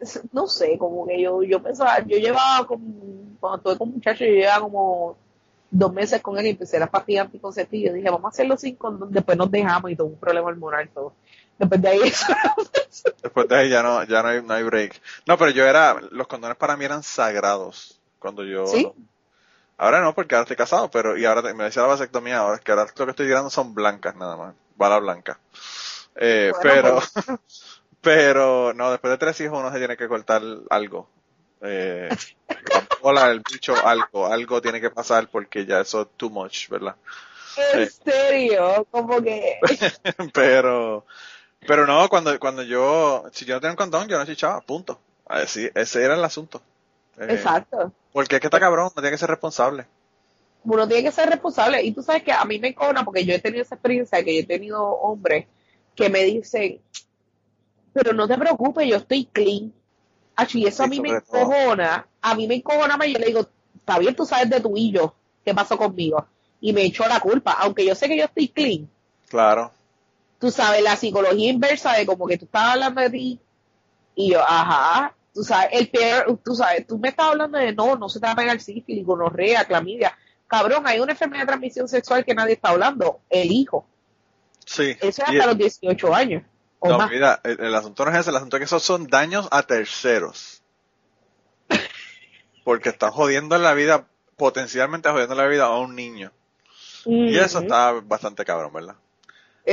is- no sé, como que yo, yo pensaba, yo llevaba como, cuando estuve con un muchacho, yo llevaba como dos meses con él y empecé las pastillas anticonceptivas. Yo dije, vamos a hacerlo sin condón, después nos dejamos y todo un problema hormonal todo. Después de ahí [LAUGHS] eso después de ahí ya no, ya no hay, no hay break. No, pero yo era, los condones para mí eran sagrados. Cuando yo, ¿Sí? ahora no, porque ahora estoy casado, pero, y ahora me decía la vasectomía ahora, es que ahora lo que estoy tirando son blancas nada más, bala blanca. Eh, Bueno, pero, [LAUGHS] pero, no, después de tres hijos uno se tiene que cortar algo. Eh, [LAUGHS] la bola, el bicho, algo, algo tiene que pasar porque ya eso es too much, ¿verdad? en serio, como que pero, pero no, cuando, cuando yo, si yo no tenía un condón, yo no chichaba, punto. Así, ese era el asunto. Eh, exacto. Porque es que está cabrón, no tiene que ser responsable. Uno tiene que ser responsable. Y tú sabes que a mí me encona porque yo he tenido esa experiencia que yo he tenido hombres que me dicen, pero no te preocupes, yo estoy clean. Achi, eso a mí me encojona, a mí me encojona más, yo le digo, está bien, tú sabes de tu y yo, qué pasó conmigo. Y me echó la culpa, aunque yo sé que yo estoy clean. Claro. Tú sabes, la psicología inversa de como que tú estás hablando de ti y yo, ajá, tú sabes, el peor, tú sabes, tú me estás hablando de no, no se te va a pegar sífilis, gonorrea, clamidia. Cabrón, hay una enfermedad de transmisión sexual que nadie está hablando, el hijo. Sí. Eso es hasta los 18 años. O no, más. mira, el, el asunto no es ese, el asunto es que esos son daños a terceros. [LAUGHS] Porque están jodiendo la vida, potencialmente jodiendo la vida a un niño. Y eso está bastante cabrón, ¿verdad?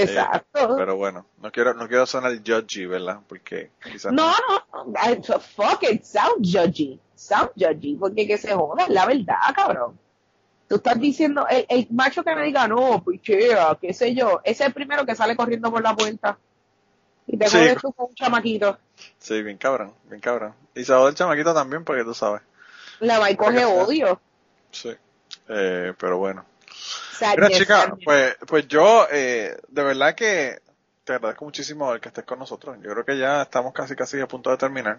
Exacto. Pero bueno, no quiero, no quiero sonar judgy, ¿verdad? Porque quizás no, no, I- fuck it, sound judgy, sound judgy, porque que se joda, la verdad, cabrón. Tú estás diciendo, el, el macho que me diga, no, pichea, qué sé yo, ese es el primero que sale corriendo por la puerta. Y te Sí. jodes tú con un chamaquito. Sí, bien cabrón, bien cabrón. Y se va el chamaquito también, porque tú sabes. La va y coge odio. Sí. Eh, pero bueno. Mira, chica, pues, pues yo, eh, de verdad que te agradezco muchísimo el que estés con nosotros. Yo creo que ya estamos casi, casi a punto de terminar.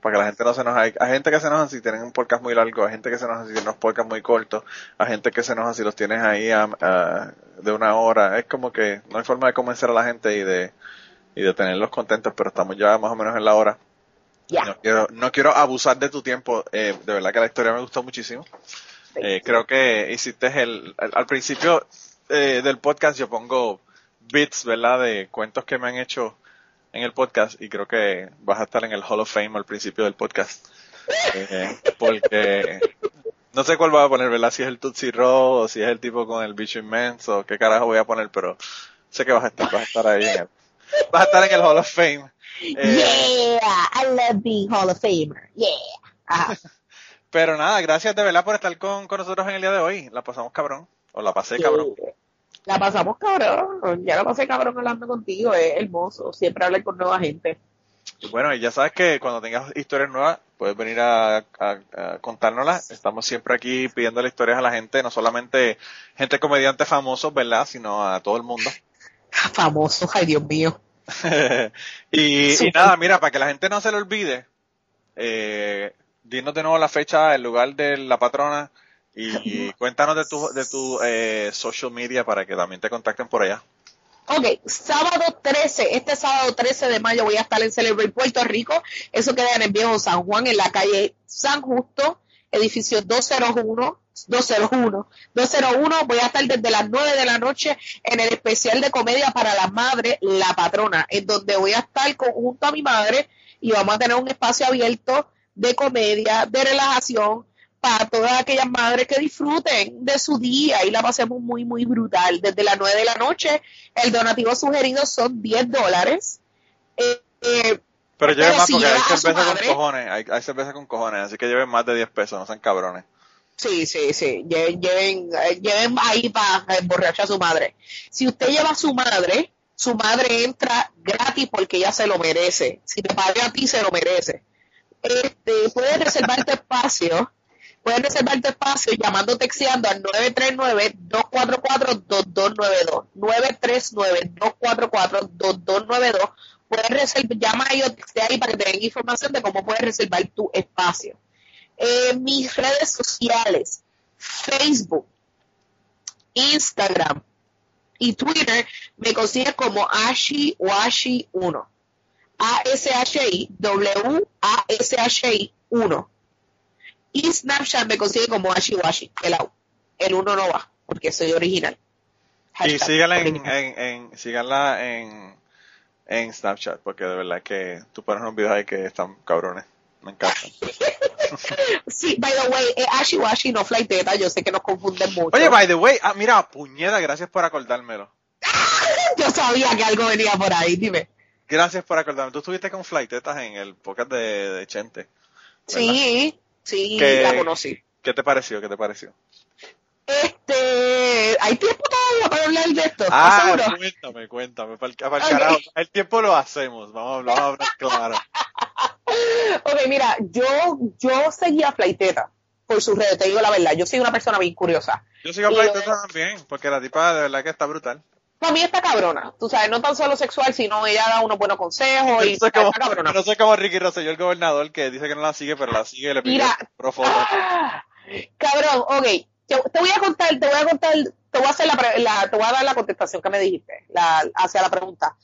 Para que la gente no se nos hay, hay gente que se enoja si tienen un podcast muy largo, hay gente que se enoja si tienen unos podcasts muy cortos, hay gente que se enoja si los tienes ahí a- a- de una hora. Es como que no hay forma de convencer a la gente y de, y de tenerlos contentos, pero estamos ya más o menos en la hora. No quiero, no quiero abusar de tu tiempo. Eh, de verdad que la historia me gustó muchísimo. Eh, creo que hiciste el, al, al principio eh, del podcast yo pongo bits, ¿verdad? De cuentos que me han hecho en el podcast y creo que vas a estar en el Hall of Fame al principio del podcast. Eh, porque no sé cuál voy a poner, ¿verdad? Si es el Tootsie Roll o si es el tipo con el bicho inmenso o qué carajo voy a poner, pero sé que vas a estar, vas a estar ahí en el, vas a estar en el Hall of Fame. Eh, Yeah, I love being Hall of Famer. Yeah. Ajá. Pero nada, gracias de verdad por estar con, con nosotros en el día de hoy. La pasamos cabrón. O la pasé cabrón. La pasamos cabrón. Ya la pasé cabrón hablando contigo. Es hermoso. Siempre hablar con nueva gente. Y bueno, y ya sabes que cuando tengas historias nuevas, puedes venir a, a- a contárnoslas. Estamos siempre aquí pidiéndole historias a la gente, no solamente gente comediante famosos, ¿verdad? Sino a todo el mundo. [LAUGHS] Famoso. Ay, Dios mío. [LAUGHS] y, nada, mira, para que la gente no se le olvide, eh, dinos de nuevo la fecha, el lugar de la patrona y, y [LAUGHS] cuéntanos de tu, de tu eh, social media para que también te contacten por allá. Ok, sábado 13, este sábado 13 de mayo voy a estar en Celebrate Puerto Rico. Eso queda en el viejo San Juan, en la calle San Justo, edificio 201, 201, 201. Voy a estar desde las 9 de la noche en el especial de comedia para la madre, la patrona, en donde voy a estar con- junto a mi madre y vamos a tener un espacio abierto de comedia, de relajación, para todas aquellas madres que disfruten de su día y la pasemos muy, muy brutal. Desde las 9 de la noche, el donativo sugerido son 10 dólares. Eh, eh, Pero lleven más si porque hay cerveza con madre- cojones, hay, hay cerveza con cojones, así que lleven más de 10 pesos, no sean cabrones. sí, sí, sí, lleven, lleven, eh, lleven ahí para emborrachar a su madre. Si usted lleva a su madre, su madre entra gratis porque ella se lo merece. Si te paga a ti, se lo merece. Este, puedes reservar tu espacio puedes reservar tu espacio llamando texteando al 939-244-2292. 939-244-2292. Puedes reservar, llama ahí o textea ahí para que te den información de cómo puedes reservar tu espacio. En mis redes sociales, Facebook, Instagram y Twitter, me consigue como Ashi Washi 1. A-S-H-I, W-A-S-H-I 1. Y Snapchat me consigue como Ashi Washi, el, el 1 no va, porque soy original. Y síganla en, en, en, síganla en, en Snapchat, porque de verdad que tú pones unos videos ahí que están cabrones. Me encantan. [LAUGHS] sí, by the way, eh, Ashi Washi no flight data, yo sé que nos confunden mucho. Oye, by the way, ah, mira, puñeta, gracias por acordármelo. [LAUGHS] yo sabía que algo venía por ahí, dime. Gracias por acordarme. Tú estuviste con Flight en el podcast de, de Chente. Sí, sí, la conocí. ¿Qué te pareció? ¿Qué te pareció? Este, ¿hay tiempo todavía para hablar de esto? Ah, cuéntame, cuéntame, para el, carajo. El tiempo lo hacemos, vamos, vamos a hablar claro. [LAUGHS] ok, mira, yo, yo seguía a Flaiteta por sus redes, te digo la verdad, yo soy una persona bien curiosa. Yo sigo a Flaiteta también, porque la tipa de verdad que está brutal. Para mí está cabrona, tú sabes, no tan solo sexual, sino ella da unos buenos consejos y no como, está cabrona. No soy como Ricky Rosselló, el gobernador, que dice que no la sigue, pero la sigue y le pide ah, [GASPS] cabrón, ok, te voy a contar, te voy a contar, te voy a hacer la, te voy a dar la contestación que me dijiste, la, hacia la pregunta.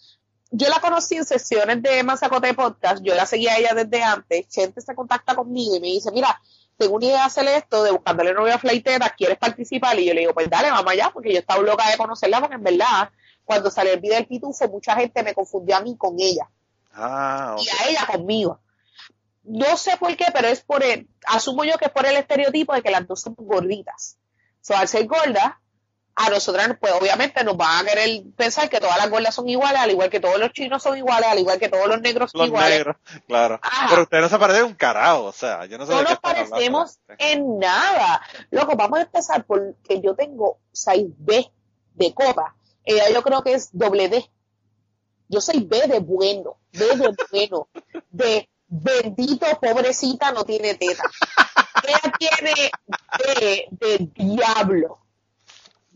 Yo la conocí en sesiones de Mazacote Podcast, yo la seguía a ella desde antes, gente se contacta conmigo y me dice, mira, tengo una idea de hacer esto, de buscándole novia a Flaitera, ¿quieres participar? Y yo le digo, pues dale, vamos allá, porque yo estaba loca de conocerla, porque en verdad, cuando salió el video del pitufo, mucha gente me confundió a mí con ella. Ah, Y a ella conmigo no sé por qué, pero es por el, asumo yo que es por el estereotipo de que las dos son gorditas. So, al ser gordas, a nosotras, pues obviamente nos van a querer pensar que todas las gordas son iguales, al igual que todos los chinos son iguales, al igual que todos los negros son los iguales. Negros, claro. Pero usted no se parece un carajo, o sea, yo no sé No de qué nos parecemos en nada. Loco, vamos a empezar porque yo tengo 6B de copa. Ella yo creo que es doble D. Yo soy B de bueno, B de bueno, [LAUGHS] de bendito, pobrecita, no tiene teta. [LAUGHS] Ella tiene de, de diablo.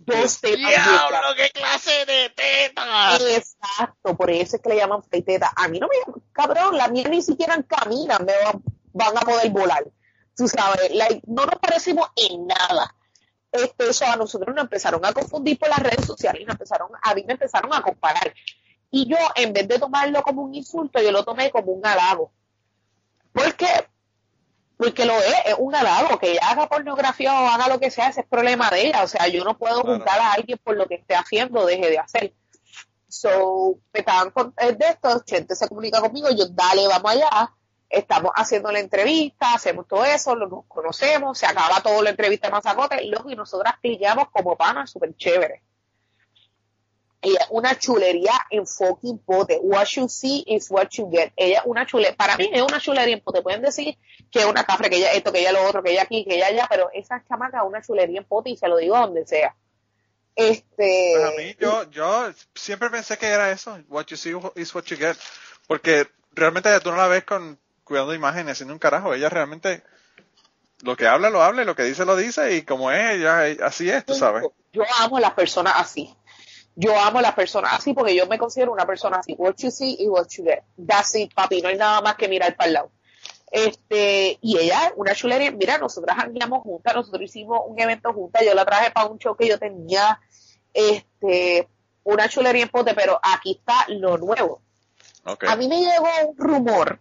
Dos tetas. ¡Diablo, qué clase de teta! Exacto, por eso es que le llaman teta. A mí no me cabrón, la mía ni siquiera camina, me van, a poder volar. Tú sabes, no nos parecemos en nada. Este, eso a nosotros nos empezaron a confundir por las redes sociales y nos empezaron, a mí me empezaron a comparar. Y yo, en vez de tomarlo como un insulto, yo lo tomé como un halago porque, porque lo es, es un halago, que ella haga pornografía o haga lo que sea, ese es problema de ella. O sea, yo no puedo juntar a alguien por lo que esté haciendo, deje de hacer. So, me estaban de esto, gente se comunica conmigo, yo, dale, vamos allá, estamos haciendo la entrevista, hacemos todo eso, nos conocemos, se acaba toda la entrevista de Mazacote, luego y nosotras pillamos como panas súper chévere. Ella es una chulería en fucking pote. What you see is what you get. Ella es una chulería. Para mí es una chulería en pote. Pueden decir que es una cafre, que ella esto, que ella lo otro, que ella aquí, que ella allá, pero esa chamaca es una chulería en pote y se lo digo donde sea. Este. Para mí, yo, yo siempre pensé que era eso. What you see is what you get. Porque realmente tú no la ves con cuidando imágenes, haciendo un carajo. Ella realmente lo que habla, lo habla, y lo que dice, lo dice, y como es, ella, así es, tú sabes. Yo amo a las personas así yo amo a las personas así porque yo me considero una persona así. What you see y what you get. That's it, papi. No hay nada más que mirar para el lado. Este, y ella, una chulería, mira, nosotras andamos juntas, nosotros hicimos un evento juntas, yo la traje para un show que yo tenía, este, una chulería en pote, pero aquí está lo nuevo. A mí me llegó un rumor,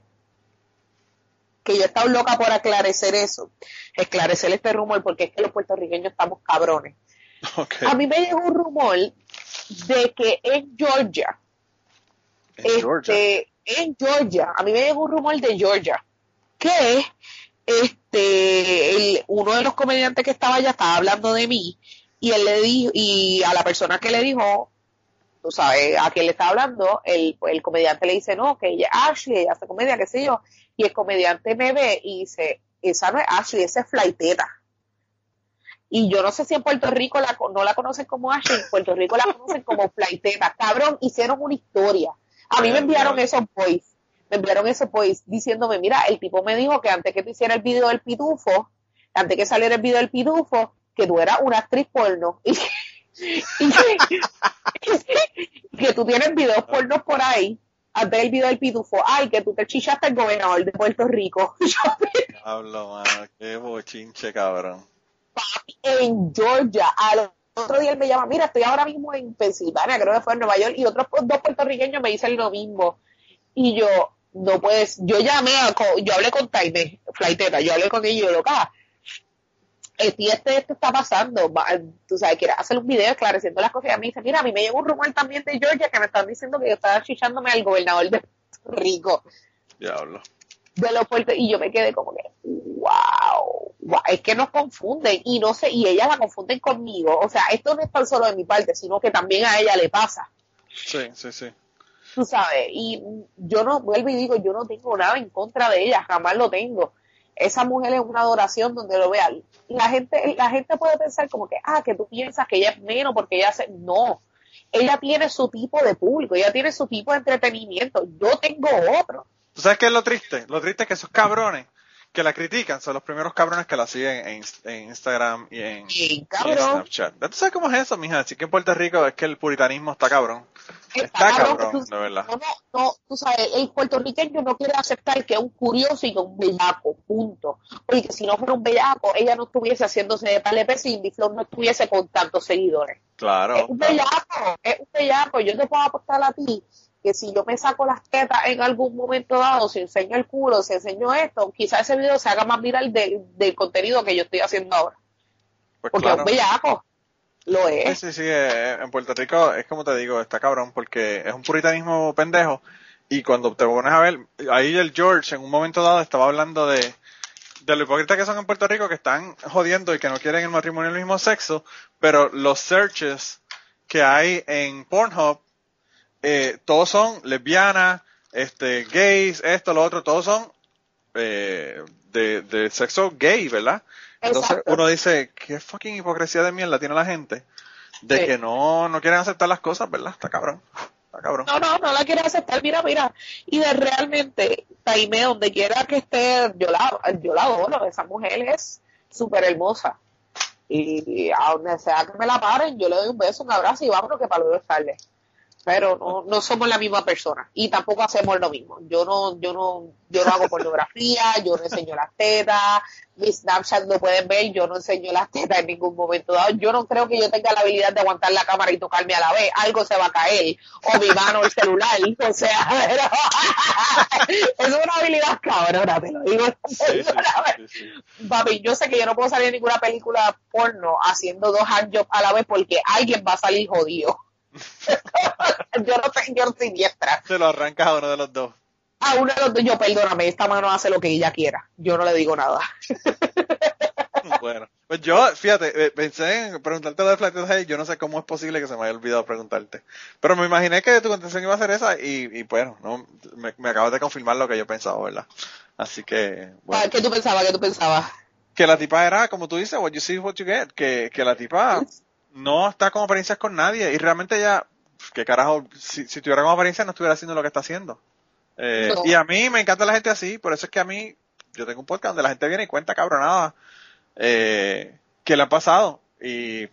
que yo he estado loca por aclarecer eso, esclarecer este rumor, porque es que los puertorriqueños estamos cabrones. [LAUGHS] A mí me llegó un rumor de que en Georgia, este, en Georgia, a mí me llegó un rumor de Georgia, que este, uno de los comediantes que estaba allá estaba hablando de mí, y él le dijo, y a la persona que le dijo, tú sabes, a quien le está hablando, el, el comediante le dice, no, que ella Ashley, ella hace comedia, qué sé yo, y el comediante me ve y dice, esa no es Ashley, esa es Flaiteta. Y yo no sé si en Puerto Rico la, no la conocen como Ashley, en Puerto Rico la conocen como Flaiteta. Cabrón, hicieron una historia. A mí me enviaron esos boys, me enviaron esos boys diciéndome, mira, el tipo me dijo que antes que tú hicieras el video del pitufo, antes que saliera el video del pitufo, que tú eras una actriz porno. [LAUGHS] Y, [LAUGHS] que tú tienes videos pornos por ahí. antes del video del pitufo, ay, que tú te chichaste al gobernador de Puerto Rico. [LAUGHS] Hablo, mano, qué bochinche, cabrón. Papi, en Georgia, al otro día él me llama, mira, estoy ahora mismo en Pensilvania, creo que fue en Nueva York, y otros dos puertorriqueños me dicen lo mismo. Y yo, no puedes, yo llamé a, yo hablé con Taime, Flighteta, yo hablé con ellos, loca, este, este, esto está pasando, tú sabes, quiere hacer un video esclareciendo las cosas y a mí dice, mira, a mí me llegó un rumor también de Georgia que me están diciendo que yo estaba chichándome al gobernador de Puerto Rico. Diablo. De los puertos, y yo me quedé como que, wow, wow, es que nos confunden y no sé, y ellas la confunden conmigo, o sea, esto no es tan solo de mi parte, sino que también a ella le pasa. Sí, sí, sí. Tú sabes, y yo no, vuelvo y digo, yo no tengo nada en contra de ella, jamás lo tengo esa mujer es una adoración donde lo vean. La gente, la gente puede pensar como que, ah, que tú piensas que ella es menos porque ella hace, no. Ella tiene su tipo de público, ella tiene su tipo de entretenimiento. Yo tengo otro. ¿Tú sabes qué es lo triste? Lo triste es que esos cabrones que la critican son los primeros cabrones que la siguen en, Instagram y en, Snapchat. ¿Tú sabes cómo es eso, mija? Así que en Puerto Rico es que el puritanismo está cabrón. Está, cabrón, de verdad. No, no, tú sabes, el puertorriqueño no quiere aceptar que es un curioso y que es un bellaco, punto. Porque si no fuera un bellaco, ella no estuviese haciéndose de tal y Flow no estuviese con tantos seguidores. Claro. Es un bellaco, es un bellaco. Yo te puedo apostar a ti que si yo me saco las tetas en algún momento dado, si enseño el culo, si enseño esto, quizás ese video se haga más viral del contenido que yo estoy haciendo ahora. Pues porque claro. es un bellaco. Lo es. Sí, sí, sí. Eh, en Puerto Rico es como te digo, está cabrón porque es un puritanismo pendejo. Y cuando te pones a ver, ahí el George en un momento dado estaba hablando de, de lo hipócritas que son en Puerto Rico, que están jodiendo y que no quieren el matrimonio del mismo sexo, pero los searches que hay en Pornhub eh, todos son lesbianas, este, gays, esto, lo otro, todos son eh, de, de sexo gay, ¿verdad? Entonces Exacto. uno dice, qué fucking hipocresía de mierda tiene la gente de Sí. que no, no quieren aceptar las cosas, ¿verdad? Está cabrón. Está cabrón. No, no, no la quiere aceptar, mira, mira. Y de realmente, Taime, donde quiera que esté, yo la, yo la adoro, esa mujer es súper hermosa. Y a donde sea que me la paren, yo le doy un beso, un abrazo y vámonos que para luego tarde. Pero no, no somos la misma persona y tampoco hacemos lo mismo. Yo no, yo no, yo no hago pornografía, [LAUGHS] yo no enseño las tetas, mi Snapchat lo pueden ver, yo no enseño las tetas en ningún momento dado. Yo no creo que yo tenga la habilidad de aguantar la cámara y tocarme a la vez. Algo se va a caer. O mi mano o el celular. [LAUGHS] O sea, pero- [LAUGHS] es una habilidad cabrona, te lo digo. Sí, sí, sí, sí, sí. Papi, yo sé que yo no puedo salir en ninguna película porno haciendo dos handjobs a la vez porque alguien va a salir jodido. [LAUGHS] yo no sé, yo no soy diestra. Se lo arrancas a uno de los dos. A uno de los dos, yo perdóname, esta mano hace lo que ella quiera. Yo no le digo nada. [LAUGHS] Bueno, pues yo, fíjate, eh, pensé en preguntarte lo de Flight of Hell, yo no sé cómo es posible que se me haya olvidado preguntarte. Pero me imaginé que tu contestación iba a ser esa y, y bueno, no, me, me acabas de confirmar lo que yo pensaba, ¿verdad? Así que, bueno. Ah, ¿Qué tú pensabas? ¿Qué tú pensabas? Que la tipa era, como tú dices, what you see is what you get, que, que la tipa no está con apariencias con nadie y realmente ella, qué carajo, si, si tuviera con apariencias no estuviera haciendo lo que está haciendo. Eh, No. Y a mí me encanta la gente así, por eso es que a mí, yo tengo un podcast donde la gente viene y cuenta cabronada eh, que le ha pasado y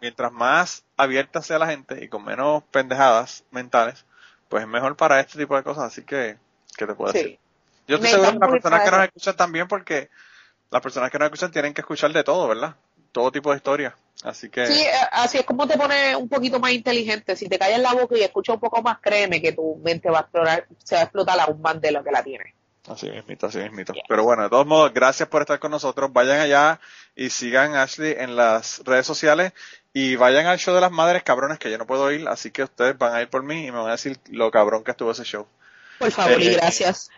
mientras más abierta sea la gente y con menos pendejadas mentales, pues es mejor para este tipo de cosas, así que, ¿qué te puedo decir? Yo estoy Me seguro que las personas que nos escuchan también porque las personas que nos escuchan tienen que escuchar de todo, ¿verdad? Todo tipo de historias. Así que, Sí, eh, así es como te pone un poquito más inteligente. Si te callas la boca y escuchas un poco más, créeme que tu mente va a explorar, se va a explotar aún más de lo que la tiene. así mismito, así mismito. Pero bueno, de todos modos, gracias por estar con nosotros. Vayan allá y sigan a Ashley en las redes sociales y vayan al show de las madres cabrones que yo no puedo ir, así que ustedes van a ir por mí y me van a decir lo cabrón que estuvo ese show. Por favor y Eh, gracias.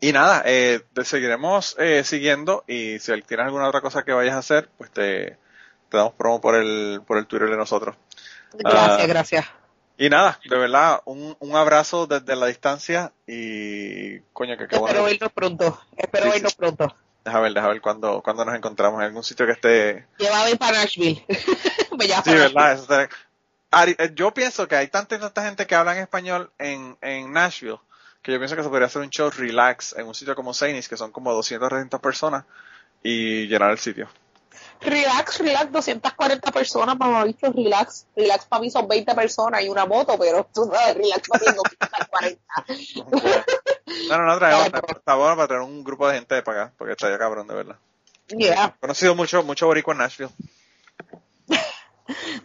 Y nada, eh, te seguiremos eh, siguiendo y si tienes alguna otra cosa que vayas a hacer, pues te, te damos promo por el, por el Twitter de nosotros. Gracias, ah, gracias. Y nada, de verdad, un, un abrazo desde la distancia y coño, que qué Espero vernos pronto. Espero Sí, vernos sí. pronto. Deja ver, deja ver cuando, cuando nos encontramos en algún sitio que esté... Llévame para Nashville. [LAUGHS] Me llama Sí, para verdad, eso estaría- Ari, eh, yo pienso que hay tanta y tanta gente que habla en español en, en Nashville que yo pienso que se podría hacer un show relax en un sitio como Zanies, que son como 200 300 personas y llenar el sitio. Relax, relax, 240 personas, mamá, visto, relax. Relax para mí son 20 personas y una moto, pero tú sabes, relax para mí son 240. No, no, no, traemos, [LAUGHS] está bueno para traer un grupo de gente para acá, porque está ya cabrón, de verdad. Yeah. He conocido mucho, mucho boricua en Nashville.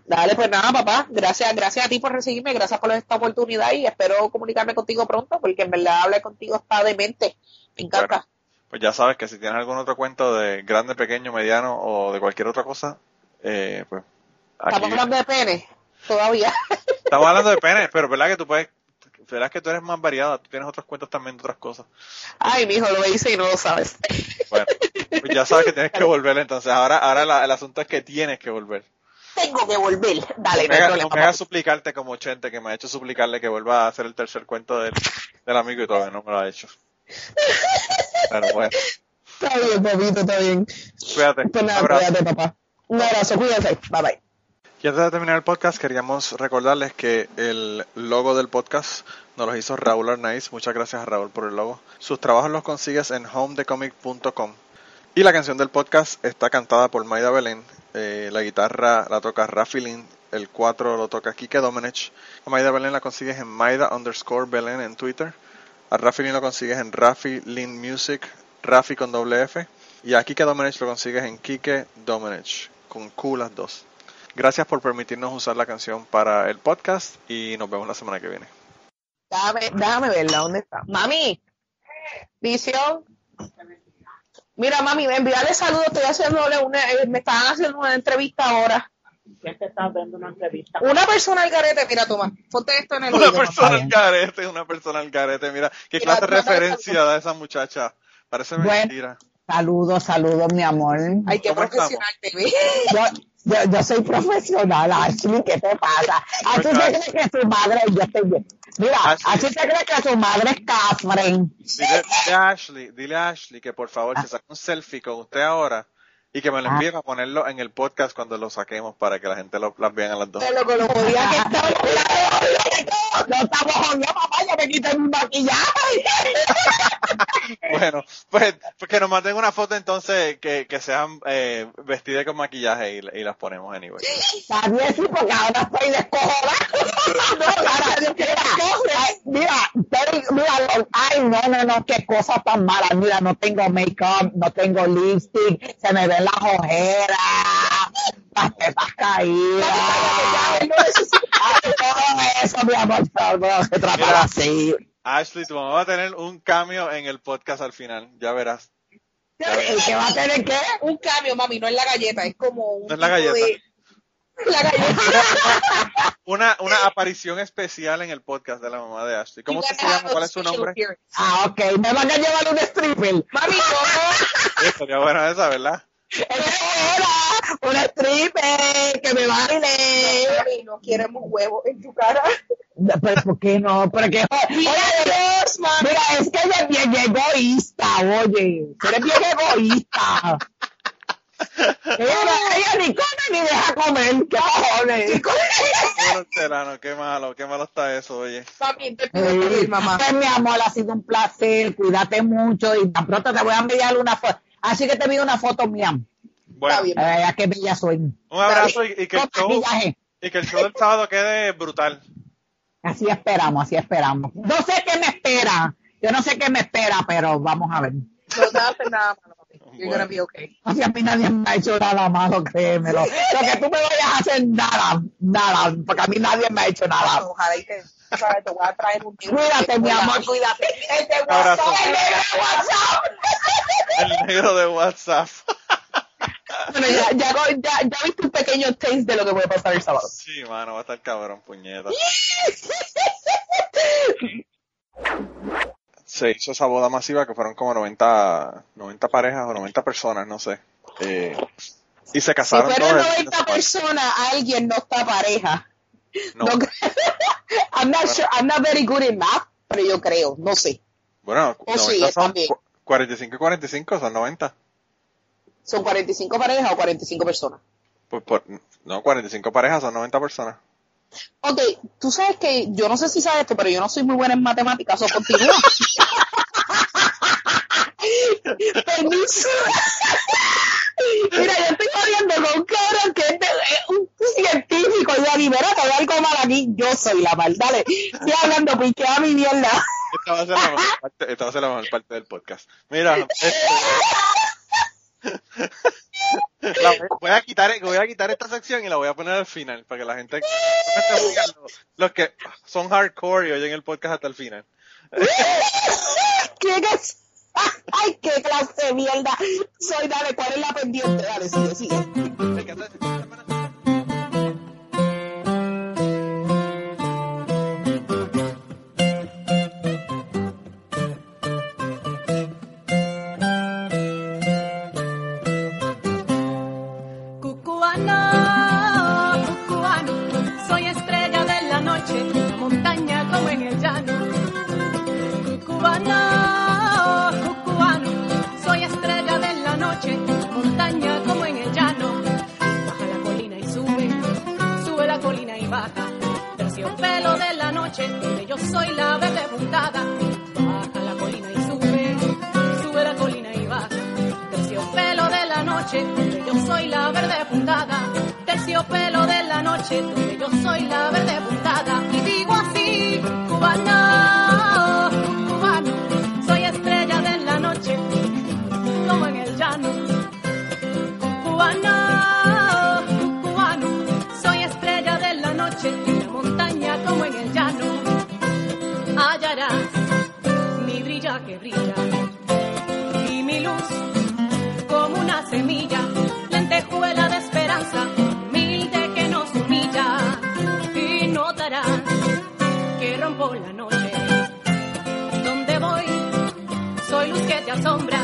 Dale, pues nada, papá. Gracias, gracias a ti por recibirme, gracias por esta oportunidad y espero comunicarme contigo pronto, porque en verdad hablar contigo está demente. Me encanta. Bueno, pues ya sabes que si tienes algún otro cuento de grande, pequeño, mediano o de cualquier otra cosa, eh, pues aquí- Estamos hablando de pene, todavía. [LAUGHS] estamos hablando de penes, pero verdad que tú puedes, verdad que tú eres más variada, tú tienes otros cuentos también de otras cosas. Ay, mijo, lo hice y no lo sabes. Bueno, pues ya sabes que tienes que [LAUGHS] volver entonces. Ahora, ahora la- el asunto es que tienes que volver. Tengo que volver. Dale, me no me hagas suplicarte como Chente, que me ha hecho suplicarle que vuelva a hacer el tercer cuento del, del amigo y todavía no me lo ha hecho. Pero bueno, Está bien, papito, está bien. cuídate. Pues Un nada, abrazo. cuídate, papá. Un abrazo, cuídate. Bye bye. Y antes de terminar el podcast, queríamos recordarles que el logo del podcast nos lo hizo Raúl Arnaiz. Muchas gracias a Raúl por el logo. Sus trabajos los consigues en homedecomic.com. Y la canción del podcast está cantada por Maida Belén. Eh, la guitarra la toca Rafi Lin. El 4 lo toca Kike Domenech. A Maida Belén la consigues en Maida underscore Belén en Twitter. A Rafi Lin lo consigues en Rafi Lin Music. Rafi con doble F. Y a Kike Domenech lo consigues en Kike Domenech. Con Q las dos. Gracias por permitirnos usar la canción para el podcast y nos vemos la semana que viene. Déjame, déjame verla, ¿dónde está? Mami, visión. Mira, mami, envíale saludos, estoy haciéndole una, eh, me estaban haciendo una entrevista ahora. ¿Quién te está dando una entrevista? Una persona al garete, mira, toma, ponte esto en el Una oído. persona al garete, una persona al garete. Mira, qué Mira, clase de referencia da esa muchacha. Parece Bueno. mentira. Saludos, saludos, mi amor. Ay, qué ¿Cómo profesional te ve. Yo, yo, soy profesional, Ashley, ¿qué te pasa? Así se cree que su madre, yo estoy bien. Mira, así se cree que su madre es Catherine. Dile, dile a Ashley, dile a Ashley que por favor se saque un selfie con usted ahora y que me lo Ah. envíe para ponerlo en el podcast cuando lo saquemos para que la gente lo, las vean a las dos. Pero con lo jodida que está. No estamos jodidos, papá, yo me quité mi maquillaje. [LAUGHS] Bueno, pues, pues que nos manden una foto entonces que, que sean eh, vestidas con maquillaje y, y las ponemos anyway. Bien, sí, porque ahora estoy descojonada. No, [LAUGHS] ahora, mira, ay, mira, estoy- mira, ay, no, no, no, qué cosa tan mala. Mira, no tengo make-up, no tengo lipstick, se me ven las ojeras, las tetas caídas. Ay, todo eso, mi amor, no se trata así. Ashley, tu mamá va a tener un cambio en el podcast al final, ya verás. ¿Y qué va a tener que? Un cambio, mami, no es la galleta, es como un. No es la galleta. de- La galleta. [LAUGHS] Una, una aparición especial en el podcast de la mamá de Ashley. ¿Cómo se llama? ¿Cuál es su nombre? Ah, ok, me van a llevar un stripper. Mami, ¿cómo? Estaría bueno esa, ¿verdad? Esa era un stripper que me baile. Mami, no queremos huevos en tu cara. Pero ¿por qué no? ¿Por qué? Oye, Dios, mami. mira, es que ella es bien egoísta, oye. Eres bien egoísta. Ella, ella ni come ni deja comer. ¿Qué cojones? Bueno, Terano, qué malo, qué malo está eso, oye. Mami, te pido mamá. Pues, mi amor, ha sido un placer. Cuídate mucho y tan pronto te voy a enviar una foto. Así que te envío una foto mía. Bueno, Está bien. Ay, qué bella soy. un abrazo y, y que el show, y que el show del sábado quede brutal. Así esperamos, así esperamos. No sé qué me espera. Yo no sé qué me espera, pero vamos a ver. No te vas a hacer nada malo. You're Bueno. gonna be okay. No sé, a mí nadie me ha hecho nada malo, créemelo. Lo que tú me vayas a hacer, nada, nada, porque a mí nadie me ha hecho nada. Ojalá y te, sabes, te voy a traer un. Cuídate, mi amor, cuídate. El de. WhatsApp, el de WhatsApp. El negro de WhatsApp. Bueno, ya, ya, ya, ya viste un pequeño taste de lo que puede pasar el sábado. Sí, mano, va a estar cabrón, puñeta. [LAUGHS] Se hizo esa boda masiva que fueron como 90, 90 parejas o 90 personas, no sé. Eh, y se Si casaron fueron fin de 90 semana. personas, alguien no está pareja. No. No. [LAUGHS] I'm not sure, I'm not very good in math, pero yo creo, no sé. Bueno, Oh, sí, 90 son también. cu- 45 y 45, son 90. ¿Son 45 parejas o 45 personas? Pues por- no, 45 parejas son 90 personas. Ok, tú sabes que, yo no sé si sabes esto, pero yo no soy muy buena en matemáticas, o continúa. [LAUGHS] [LAUGHS] Permiso. Mira, yo estoy jodiendo con cabrón que este, un científico y aquí, mira, hay algo mal aquí, yo soy la mal, dale, estoy hablando, pues, piquea mi mierda. Esta va, a ser la mejor parte, esta va a ser la mejor parte del podcast. Mira, este, voy, a quitar, voy a quitar esta sección y la voy a poner al final para que la gente los que son hardcore y oyen el podcast hasta el final. ¿Qué es? [LAUGHS] ¡Ay, qué clase de mierda! Soy, dale, ¿cuál es la pendiente? Dale, sigue, sigue. noche, yo soy la verde puntada. Terciopelo de la noche, yo soy la verde puntada. Y digo así, cubana. sombra.